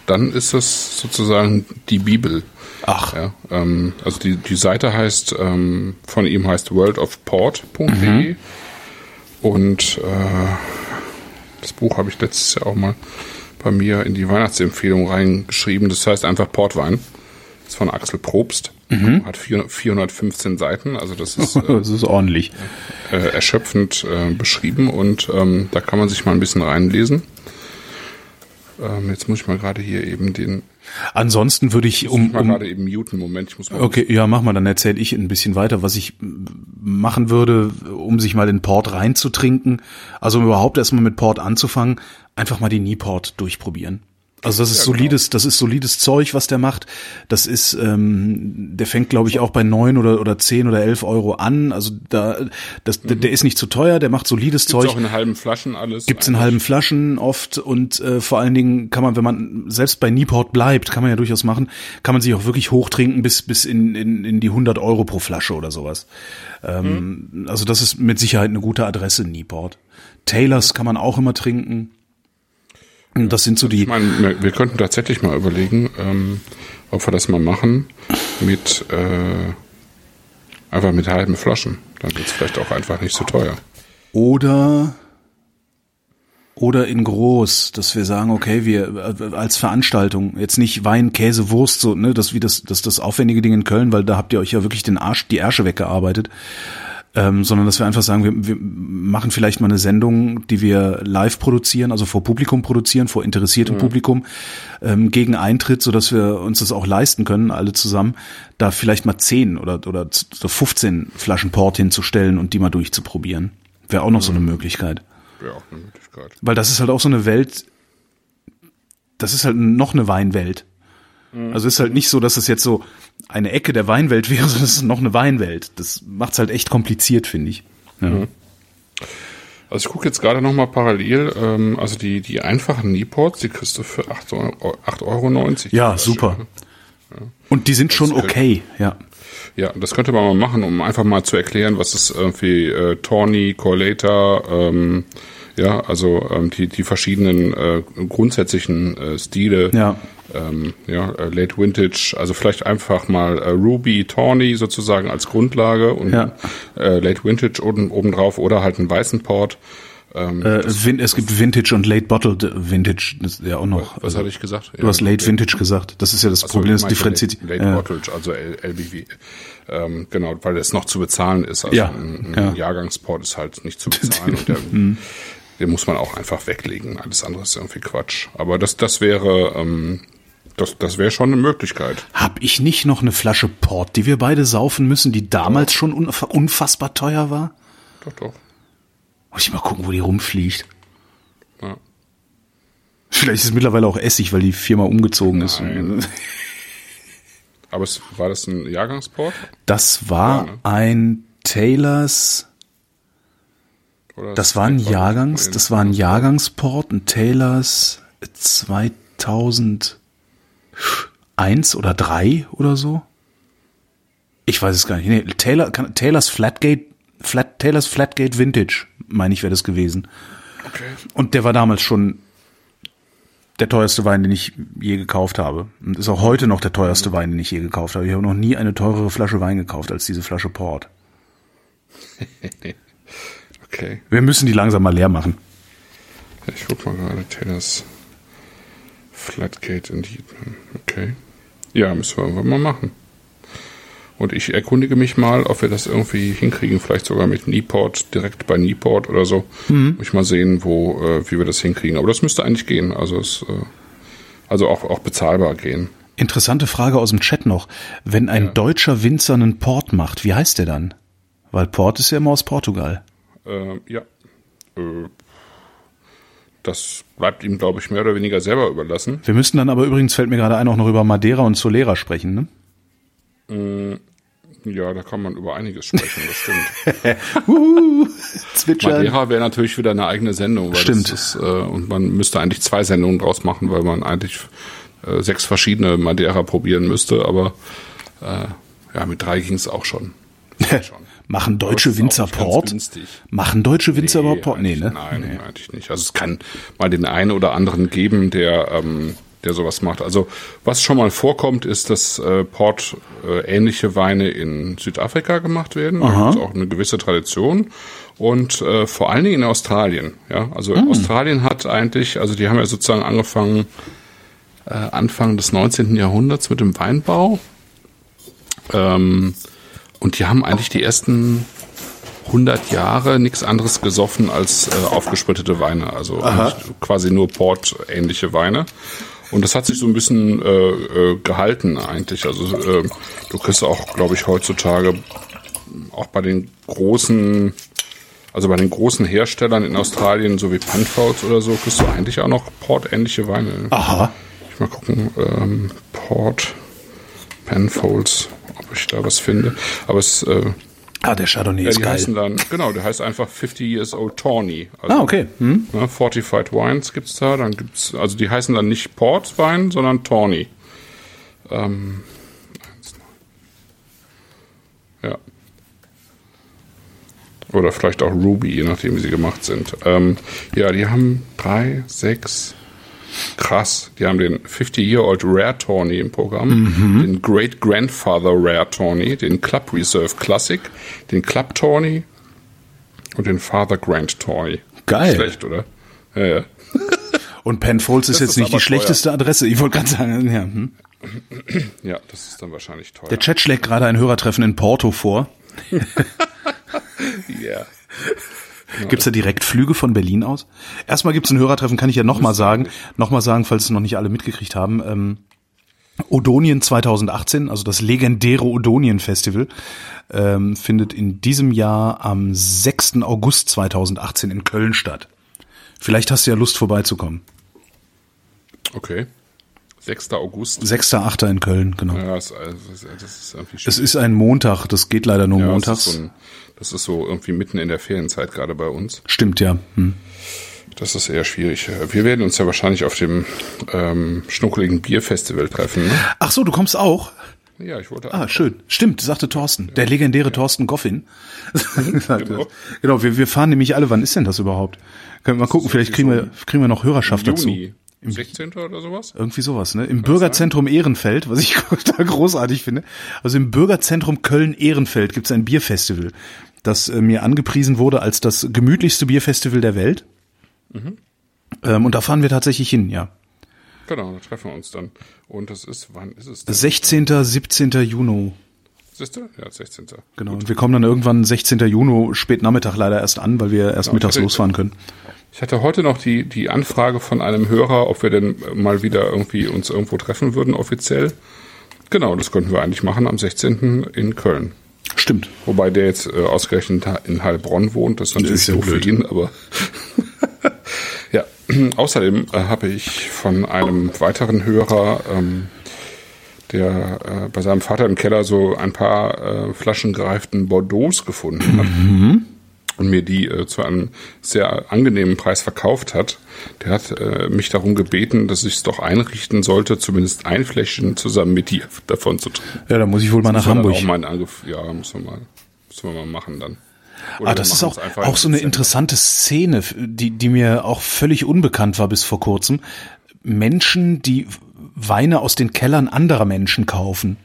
B: dann ist das sozusagen die Bibel.
A: Ach,
B: Ja, ähm, also die, die Seite heißt, ähm, von ihm heißt worldofport.de und äh, das Buch habe ich letztes Jahr auch mal bei mir in die Weihnachtsempfehlung reingeschrieben. Das heißt einfach Portwein. Das ist von Axel Probst. Hat 400 415 Seiten, also das ist äh,
A: das ist ordentlich.
B: äh, erschöpfend äh, beschrieben und ähm, da kann man sich mal ein bisschen reinlesen. Ähm, jetzt muss ich mal gerade hier eben den,
A: Ansonsten würde ich um,
B: mal
A: um
B: gerade eben muten. Moment, ich muss mal
A: okay, ja, mach mal, dann erzähle ich ein bisschen weiter, was ich machen würde, um sich mal den Port reinzutrinken. Also um überhaupt erstmal mit Port anzufangen, einfach mal die Nieport durchprobieren. Also das ist
B: Ja,
A: solides, das ist solides Zeug, was der macht. Das ist, ähm, der fängt, glaube ich, auch bei neun oder oder zehn oder elf Euro an. Also da, das, der, der ist nicht zu teuer. Der macht solides
B: Gibt's
A: Zeug.
B: auch in halben Flaschen alles.
A: Gibt's in halben Flaschen oft und äh, vor allen Dingen kann man, wenn man selbst bei Nieport bleibt, kann man ja durchaus machen, kann man sich auch wirklich hochtrinken bis bis in in, in die 100 Euro pro Flasche oder sowas. Ähm, Also das ist mit Sicherheit eine gute Adresse Nieport. Taylors kann man auch immer trinken. Das sind so die
B: Ich meine, wir, könnten tatsächlich mal überlegen, ähm, ob wir das mal machen mit äh, einfach mit halben Flaschen. Dann wird's vielleicht auch einfach nicht so teuer.
A: Oder oder in groß, dass wir sagen, okay, wir äh, als Veranstaltung jetzt nicht Wein, Käse, Wurst, so ne, das wie das das das aufwendige Ding in Köln, weil da habt ihr euch ja wirklich den Arsch, die Ärsche weggearbeitet, ähm, sondern dass wir einfach sagen, wir, wir machen vielleicht mal eine Sendung, die wir live produzieren, also vor Publikum produzieren, vor interessiertem Publikum ähm, gegen Eintritt, so dass wir uns das auch leisten können, alle zusammen, da vielleicht mal 10 oder oder so 15 Flaschen Port hinzustellen und die mal durchzuprobieren, wäre auch noch so eine Möglichkeit.
B: Wäre auch eine Möglichkeit.
A: Weil das ist halt auch so eine Welt, das ist halt noch eine Weinwelt. Also ist halt nicht so, dass es jetzt so eine Ecke der Weinwelt wäre, sondern es ist noch eine Weinwelt. Das macht's halt echt kompliziert, finde ich. Ja.
B: Also ich gucke jetzt gerade noch mal parallel, ähm, also die, die einfachen Nieports, die kriegst du für 8,90 Euro. 8,90 Euro die
A: ja, super. Und die sind schon
B: Das, äh,
A: okay, ja.
B: Ja, das könnte man mal machen, um einfach mal zu erklären, was ist irgendwie äh, Tawny, Corlator, ähm, ja, also ähm, die, die verschiedenen äh, grundsätzlichen äh, Stile,
A: Ja.
B: ähm, ja, äh, Late Vintage, also vielleicht einfach mal äh, Ruby, Tawny sozusagen als Grundlage und
A: Ja.
B: äh, Late Vintage oben, obendrauf oder halt einen weißen Port. Ähm,
A: Äh, es gibt Vintage und Late Bottled Vintage, das ist ja auch noch.
B: was hatte ich gesagt?
A: Du hast Late Vintage gesagt. Das ist ja das
B: Ach so,
A: Problem, das differenziert.
B: Late, Late
A: ja.
B: Bottled, also L LBW. Ähm, genau, weil es noch zu bezahlen ist. Also
A: Ja,
B: ein, ein
A: ja. Mhm.
B: Jahrgangsport ist halt nicht zu bezahlen und der, den muss man auch einfach weglegen. Alles andere ist irgendwie Quatsch. Aber das, das wäre, ähm, das, das wäre schon eine Möglichkeit.
A: Hab ich nicht noch eine Flasche Port, die wir beide saufen müssen, die damals schon unf unfassbar teuer war?
B: Doch, doch.
A: Muss ich mal gucken, wo die rumfliegt.
B: Ja.
A: Vielleicht ist es mittlerweile auch Essig, weil die Firma umgezogen ist.
B: Nein. Aber es, war das ein Jahrgangsport?
A: Das war
B: Ja, ne?
A: ein Taylors, das war ein Jahrgangs, das war ein Jahrgangsport, ein Taylors 2001 oder 3 oder so. Ich weiß es gar nicht. Nee, Taylor, Taylors Flatgate, Flat, Taylors Flatgate Vintage, meine ich, wäre das gewesen.
B: Okay.
A: Und der war damals schon der teuerste Wein, den ich je gekauft habe. Und ist auch heute noch der teuerste Wein, den ich je gekauft habe. Ich habe noch nie eine teurere Flasche Wein gekauft als diese Flasche Port.
B: Okay.
A: Wir müssen die langsam mal leer machen.
B: Ich guck mal gerade, Taylors Flatgate Indeed. Okay. Ja, müssen wir irgendwann mal machen. Und ich erkundige mich mal, ob wir das irgendwie hinkriegen, vielleicht sogar mit Nieport, direkt bei Nieport oder so.
A: Mhm.
B: Muss ich mal sehen, wo, äh, wie wir das hinkriegen. Aber das müsste eigentlich gehen. Also es, äh, also auch, auch bezahlbar gehen.
A: Interessante Frage aus dem Chat noch. Wenn ein deutscher Winzer einen Port macht, wie heißt der dann? Weil Port ist ja immer aus Portugal.
B: Äh, ja. Äh, das bleibt ihm, glaube ich, mehr oder weniger selber überlassen.
A: Wir müssten dann aber übrigens, fällt mir gerade ein, auch noch über Madeira und Solera sprechen, ne?
B: Ja, da kann man über einiges sprechen, das stimmt.
A: Zwitschern.
B: Madeira wäre natürlich wieder eine eigene Sendung. Weil
A: Stimmt.
B: Ist, äh, und man müsste eigentlich zwei Sendungen draus machen, weil man eigentlich äh, sechs verschiedene Madeira probieren müsste. Aber äh, ja, mit drei ging es auch schon. schon.
A: Machen deutsche Winzer Port? Machen deutsche Winzer überhaupt Port? Nee, ne?
B: Nein, eigentlich nicht. Also es kann mal den einen oder anderen geben, der, ähm, der sowas macht. Also was schon mal vorkommt, ist, dass äh, Port äh, ähnliche Weine in Südafrika gemacht werden. Da gibt es auch eine gewisse Tradition. Und äh, vor allen Dingen in Australien. Ja, also
A: Hm.
B: Australien hat eigentlich, also die haben ja sozusagen angefangen äh, Anfang des 19. Jahrhunderts mit dem Weinbau. Ähm, und die haben eigentlich die ersten 100 Jahre nichts anderes gesoffen als äh, aufgesprittete Weine. Also quasi nur Port-ähnliche Weine. Und das hat sich so ein bisschen äh, äh, gehalten eigentlich. Also äh, du kriegst auch, glaube ich, heutzutage auch bei den großen, also bei den großen Herstellern in Australien, so wie Penfolds oder so, kriegst du eigentlich auch noch Port-ähnliche Weine.
A: Aha.
B: ich mal gucken. Ähm, Port Penfolds, ob ich da was finde. Aber es äh,
A: Ah, der Chardonnay
B: ja,
A: ist geil.
B: dann, genau, der heißt einfach 50 Years Old Tawny. Also,
A: Ah, okay. Hm.
B: Ne, Fortified Wines gibt's da, dann gibt's, also die heißen dann nicht Port Wein, sondern Tawny. Ähm, ja. Oder vielleicht auch Ruby, je nachdem, wie sie gemacht sind. Ähm, ja, die haben drei, sechs, krass. Die haben den 50-Year-Old Rare Tawny im Programm, den Great Grandfather Rare Tawny, den Club Reserve Classic, den Club Tawny und den Father Grand Tawny.
A: Geil.
B: Schlecht, oder? Ja, ja.
A: Und Penfolds ist jetzt
B: ist
A: nicht die
B: aber
A: schlechteste Adresse. Ich wollte gerade sagen, ja. Hm.
B: ja, das ist dann wahrscheinlich teuer.
A: Der Chat schlägt gerade ein Hörertreffen in Porto vor.
B: Ja.
A: Gibt's da direkt Flüge von Berlin aus? Erstmal gibt's ein Hörertreffen, kann ich ja nochmal sagen. Nochmal sagen, falls es noch nicht alle mitgekriegt haben. Ähm, Odonien 2018, also das legendäre Odonien Festival, ähm, findet in diesem Jahr am 6. August 2018 in Köln statt. Vielleicht hast du ja Lust vorbeizukommen.
B: Okay. 6. August.
A: 6. 8. in Köln, genau.
B: Ja, das, also, das ist irgendwie
A: Es
B: schwierig.
A: ist ein Montag, das geht leider nur
B: ja, das
A: montags.
B: ist, so ein, das ist so irgendwie mitten in der Ferienzeit gerade bei uns.
A: Stimmt, ja. Hm.
B: Das ist eher schwierig. Wir werden uns ja wahrscheinlich auf dem ähm, schnuckeligen Bierfestival treffen. Ne?
A: Ach so, du kommst auch?
B: Ja, ich wollte.
A: Ah, schön. Stimmt, sagte Thorsten. Der legendäre Thorsten Goffin.
B: Genau.
A: genau, wir, wir fahren nämlich alle. Wann ist denn das überhaupt? Können wir mal gucken, vielleicht kriegen wir, kriegen wir noch Hörerschaft dazu.
B: Juni. 16. oder sowas?
A: Irgendwie sowas, ne? Im Bürgerzentrum Ehrenfeld, was ich total großartig finde. Also im Bürgerzentrum Köln-Ehrenfeld gibt's ein Bierfestival, das äh, mir angepriesen wurde als das gemütlichste Bierfestival der Welt.
B: Mhm.
A: Ähm, und da fahren wir tatsächlich hin, ja.
B: Genau, da treffen wir uns dann. Und das ist, wann ist es denn?
A: 16., 17. Juni.
B: Siehst du? Ja, 16.
A: Genau. Und wir kommen dann irgendwann 16. Juni spät Nachmittag leider erst an, weil wir erst
B: Genau,
A: mittags
B: hatte-
A: losfahren können.
B: Ich hatte heute noch die, die Anfrage von einem Hörer, ob wir denn mal wieder irgendwie uns irgendwo treffen würden, offiziell. Genau, das könnten wir eigentlich machen am 16. in Köln.
A: Stimmt.
B: Wobei der jetzt äh, ausgerechnet in Heilbronn wohnt, das ist natürlich
A: ist ja
B: doof für
A: blöd.
B: ihn, aber ja. Außerdem äh, habe ich von einem weiteren Hörer, ähm, der äh, bei seinem Vater im Keller so ein paar äh, Flaschen gereiften Bordeaux gefunden hat und mir die äh, zu einem sehr angenehmen Preis verkauft hat. Der hat äh, mich darum gebeten, dass ich es doch einrichten sollte, zumindest ein Fläschchen zusammen mit dir davon zu trinken.
A: Ja, da muss ich wohl mal nach
B: Das
A: Hamburg.
B: Ja, müssen wir mal, müssen wir mal machen dann. Oder
A: Ah, das ist auch, auch so eine interessante Szene, die, die mir auch völlig unbekannt war bis vor kurzem. Menschen, die Weine aus den Kellern anderer Menschen kaufen.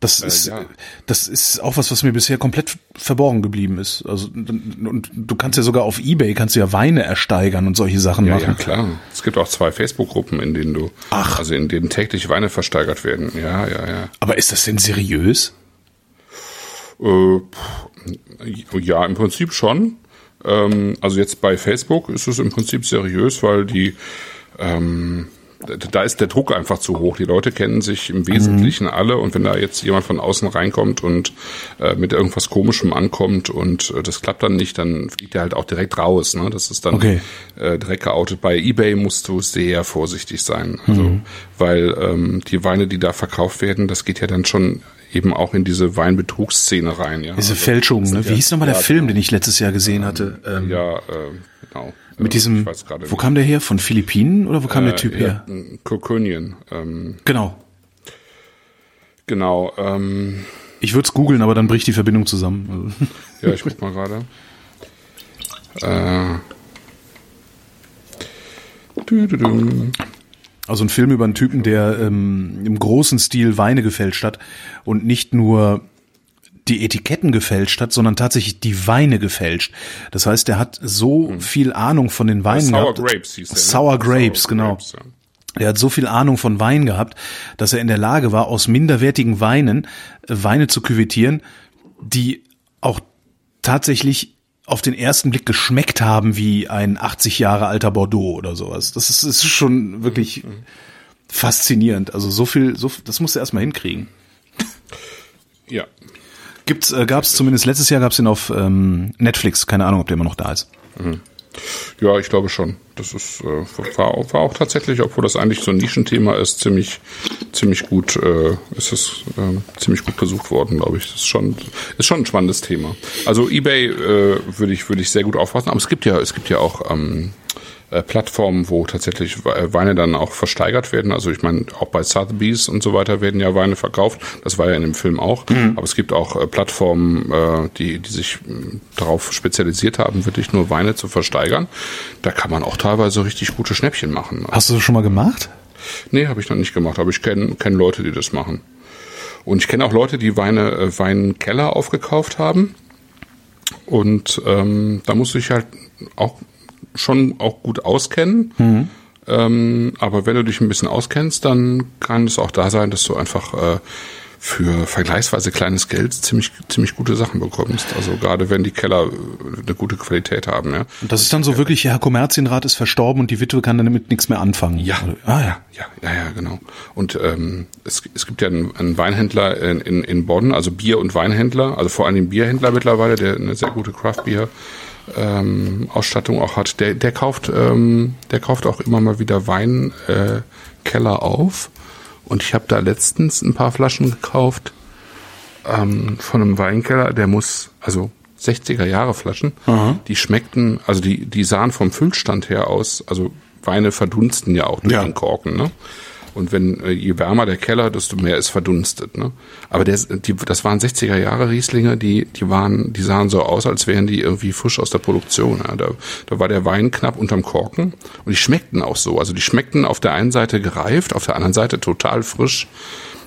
A: Das ist,
B: ja.
A: das ist auch was, was mir bisher komplett verborgen geblieben ist. Also, und du kannst ja sogar auf Ebay kannst du ja Weine ersteigern und solche Sachen
B: Ja,
A: machen.
B: ja, klar. Es gibt auch zwei Facebook-Gruppen, in denen du,
A: Ach.
B: also in denen täglich Weine versteigert werden. Ja, ja, ja.
A: Aber ist das denn seriös?
B: Äh, ja, im Prinzip schon. Ähm, also jetzt bei Facebook ist es im Prinzip seriös, weil die ähm, da ist der Druck einfach zu hoch. Die Leute kennen sich im Wesentlichen alle und wenn da jetzt jemand von außen reinkommt und äh, mit irgendwas Komischem ankommt und äh, das klappt dann nicht, dann fliegt er halt auch direkt raus. Ne? Das ist dann
A: Okay.
B: äh, direkt geoutet. Bei eBay musst du sehr vorsichtig sein, also weil ähm, die Weine, die da verkauft werden, das geht ja dann schon eben auch in diese Weinbetrugsszene rein. Ja?
A: Diese
B: Also,
A: Fälschungen, ne? Wie
B: ja-
A: hieß nochmal der
B: ja,
A: Film,
B: genau.
A: den ich letztes Jahr gesehen hatte? Ähm,
B: Ja, äh, genau. Äh,
A: mit diesem,
B: weiß gerade
A: wo kam der her? Von Philippinen oder wo kam der Typ
B: äh,
A: her?
B: Ja, Kokönien. Ähm,
A: Genau.
B: genau. Ähm,
A: Ich würde es googeln, aber dann bricht die Verbindung zusammen. Also,
B: ja, ich guck mal gerade. Äh.
A: Also ein Film über einen Typen, der ähm, im großen Stil Weine gefälscht hat und nicht nur die Etiketten gefälscht hat, sondern tatsächlich die Weine gefälscht. Das heißt, er hat so viel Ahnung von den Weinen
B: Hm. Sour
A: gehabt.
B: Grapes hieß der. Ne?
A: Sour Grapes, genau.
B: Grapes, ja.
A: Er hat so viel Ahnung von Wein gehabt, dass er in der Lage war, aus minderwertigen Weinen äh, Weine zu küvettieren, die auch tatsächlich auf den ersten Blick geschmeckt haben wie ein 80 Jahre alter Bordeaux oder sowas. Das ist, ist schon wirklich faszinierend. Also so viel, so, das musst du erstmal hinkriegen.
B: Ja.
A: Gibt's, äh, gab's zumindest letztes Jahr gab's den auf ähm, Netflix. Keine Ahnung, ob der immer noch da ist.
B: Ja, ich glaube schon. Das ist, äh, war, auch, war auch tatsächlich, obwohl das eigentlich so ein Nischenthema ist, ziemlich, ziemlich gut, äh, ist es äh, ziemlich gut besucht worden, glaube ich. Das ist schon, ist schon ein spannendes Thema. Also eBay äh, würde ich, würde ich sehr gut aufpassen, aber es gibt ja, es gibt ja auch ähm, äh, Plattformen, wo tatsächlich äh, Weine dann auch versteigert werden. Also ich meine, auch bei Sotheby's und so weiter werden ja Weine verkauft. Das war ja in dem Film auch. Mhm. Aber es gibt auch äh, Plattformen, äh, die, die sich äh, darauf spezialisiert haben, wirklich nur Weine zu versteigern. Da kann man auch teilweise richtig gute Schnäppchen machen.
A: Hast du das schon mal gemacht?
B: Nee, habe ich noch nicht gemacht, aber ich kenne kenn Leute, die das machen. Und ich kenne auch Leute, die Weine, äh, Weinkeller aufgekauft haben. Und ähm, da muss ich halt auch schon auch gut auskennen. Mhm. Ähm, aber wenn du dich ein bisschen auskennst, dann kann es auch da sein, dass du einfach äh, für vergleichsweise kleines Geld ziemlich ziemlich gute Sachen bekommst. Also gerade wenn die Keller äh, eine gute Qualität haben. Ja.
A: Und das ist dann so wirklich, Herr Kommerzienrat ist verstorben und die Witwe kann damit nichts mehr anfangen.
B: Ja, ah, ja, ja, ja, ja, genau. Und ähm, es, es gibt ja einen, einen Weinhändler in, in, in Bonn, also Bier- und Weinhändler, also vor allem den Bierhändler mittlerweile, der eine sehr gute Craft Beer ähm, Ausstattung auch hat, der, der kauft, ähm, der kauft auch immer mal wieder Weinkeller äh, auf. Und ich habe da letztens ein paar Flaschen gekauft ähm, von einem Weinkeller, der muss, also 60er Jahre Flaschen, Aha. die schmeckten, also die, die sahen vom Füllstand her aus, also Weine verdunsten ja auch durch ja. den Korken, ne? Und wenn äh, je wärmer der Keller, desto mehr ist verdunstet. Ne? Aber der, die, das waren 60er Jahre Rieslinge, die, die waren, die sahen so aus, als wären die irgendwie frisch aus der Produktion. Ja? Da, da war der Wein knapp unterm Korken und die schmeckten auch so. Also die schmeckten auf der einen Seite gereift, auf der anderen Seite total frisch.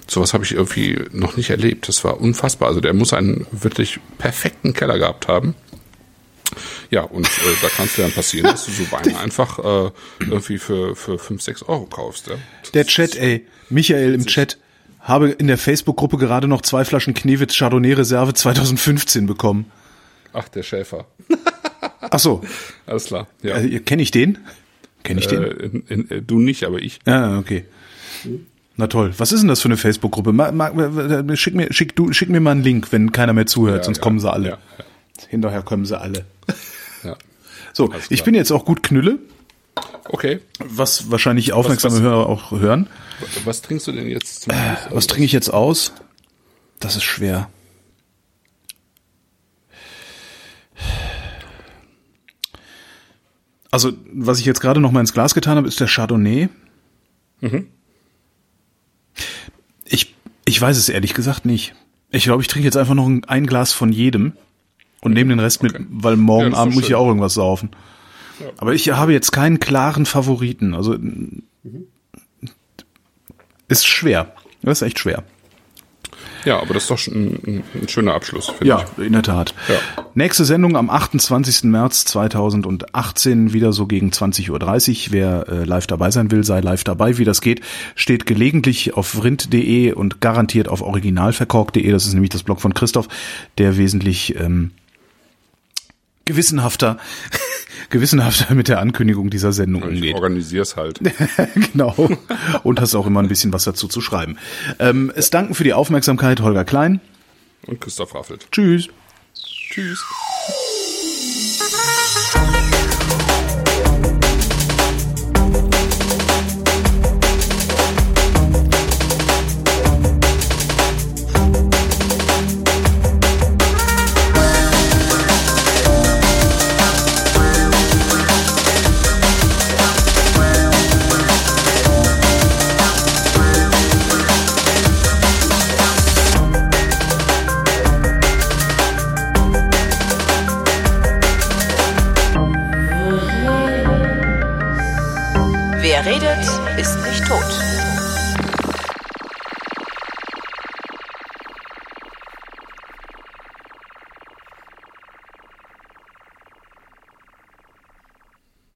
B: Sowas habe ich irgendwie noch nicht erlebt. Das war unfassbar. Also der muss einen wirklich perfekten Keller gehabt haben. Ja, und äh, da kann es dann passieren, dass du so Weine einfach äh, irgendwie für, für 5, 6 Euro kaufst. Ja?
A: Der Chat, ey, Michael im Chat, habe in der Facebook-Gruppe gerade noch zwei Flaschen Knewitz Chardonnay Reserve 2015 bekommen.
B: Ach, der Schäfer.
A: Ach so.
B: Alles klar.
A: Ja. Äh, Kenne ich den? Kenne ich den? Äh,
B: in, in, äh, du nicht, aber ich.
A: Ah, okay. Na toll. Was ist denn das für eine Facebook-Gruppe? Schick mir, schick, du, schick mir mal einen Link, wenn keiner mehr zuhört, ja, sonst ja, kommen sie alle. Ja, Hinterher kommen sie alle. So, ich bin jetzt auch gut Knülle.
B: Okay.
A: Was wahrscheinlich aufmerksame was, was, Hörer auch hören.
B: Was trinkst du denn jetzt
A: zum äh, Was trinke ich jetzt aus? Das ist schwer. Also, was ich jetzt gerade noch mal ins Glas getan habe, ist der Chardonnay. Mhm. Ich, ich weiß es ehrlich gesagt nicht. Ich glaube, ich trinke jetzt einfach noch ein, ein Glas von jedem und nehme den Rest okay. mit, weil morgen ja, Abend muss ich auch irgendwas saufen. Ja. Aber ich habe jetzt keinen klaren Favoriten. Also mhm. ist schwer. Das ist echt schwer.
B: Ja, aber das ist doch schon ein, ein schöner Abschluss.
A: Ja, ich. in der Tat. Ja. Nächste Sendung am 28. März 2018, wieder so gegen 20.30 Uhr. Wer äh, live dabei sein will, sei live dabei. Wie das geht, steht gelegentlich auf vrind.de und garantiert auf originalverkork.de. Das ist nämlich das Blog von Christoph, der wesentlich ähm, gewissenhafter, gewissenhafter mit der Ankündigung dieser Sendung
B: umgeht. Ich organisier's halt.
A: genau. Und hast auch immer ein bisschen was dazu zu schreiben. Ähm, es danken für die Aufmerksamkeit Holger Klein.
B: Und Christoph Raffelt.
A: Tschüss.
B: Tschüss.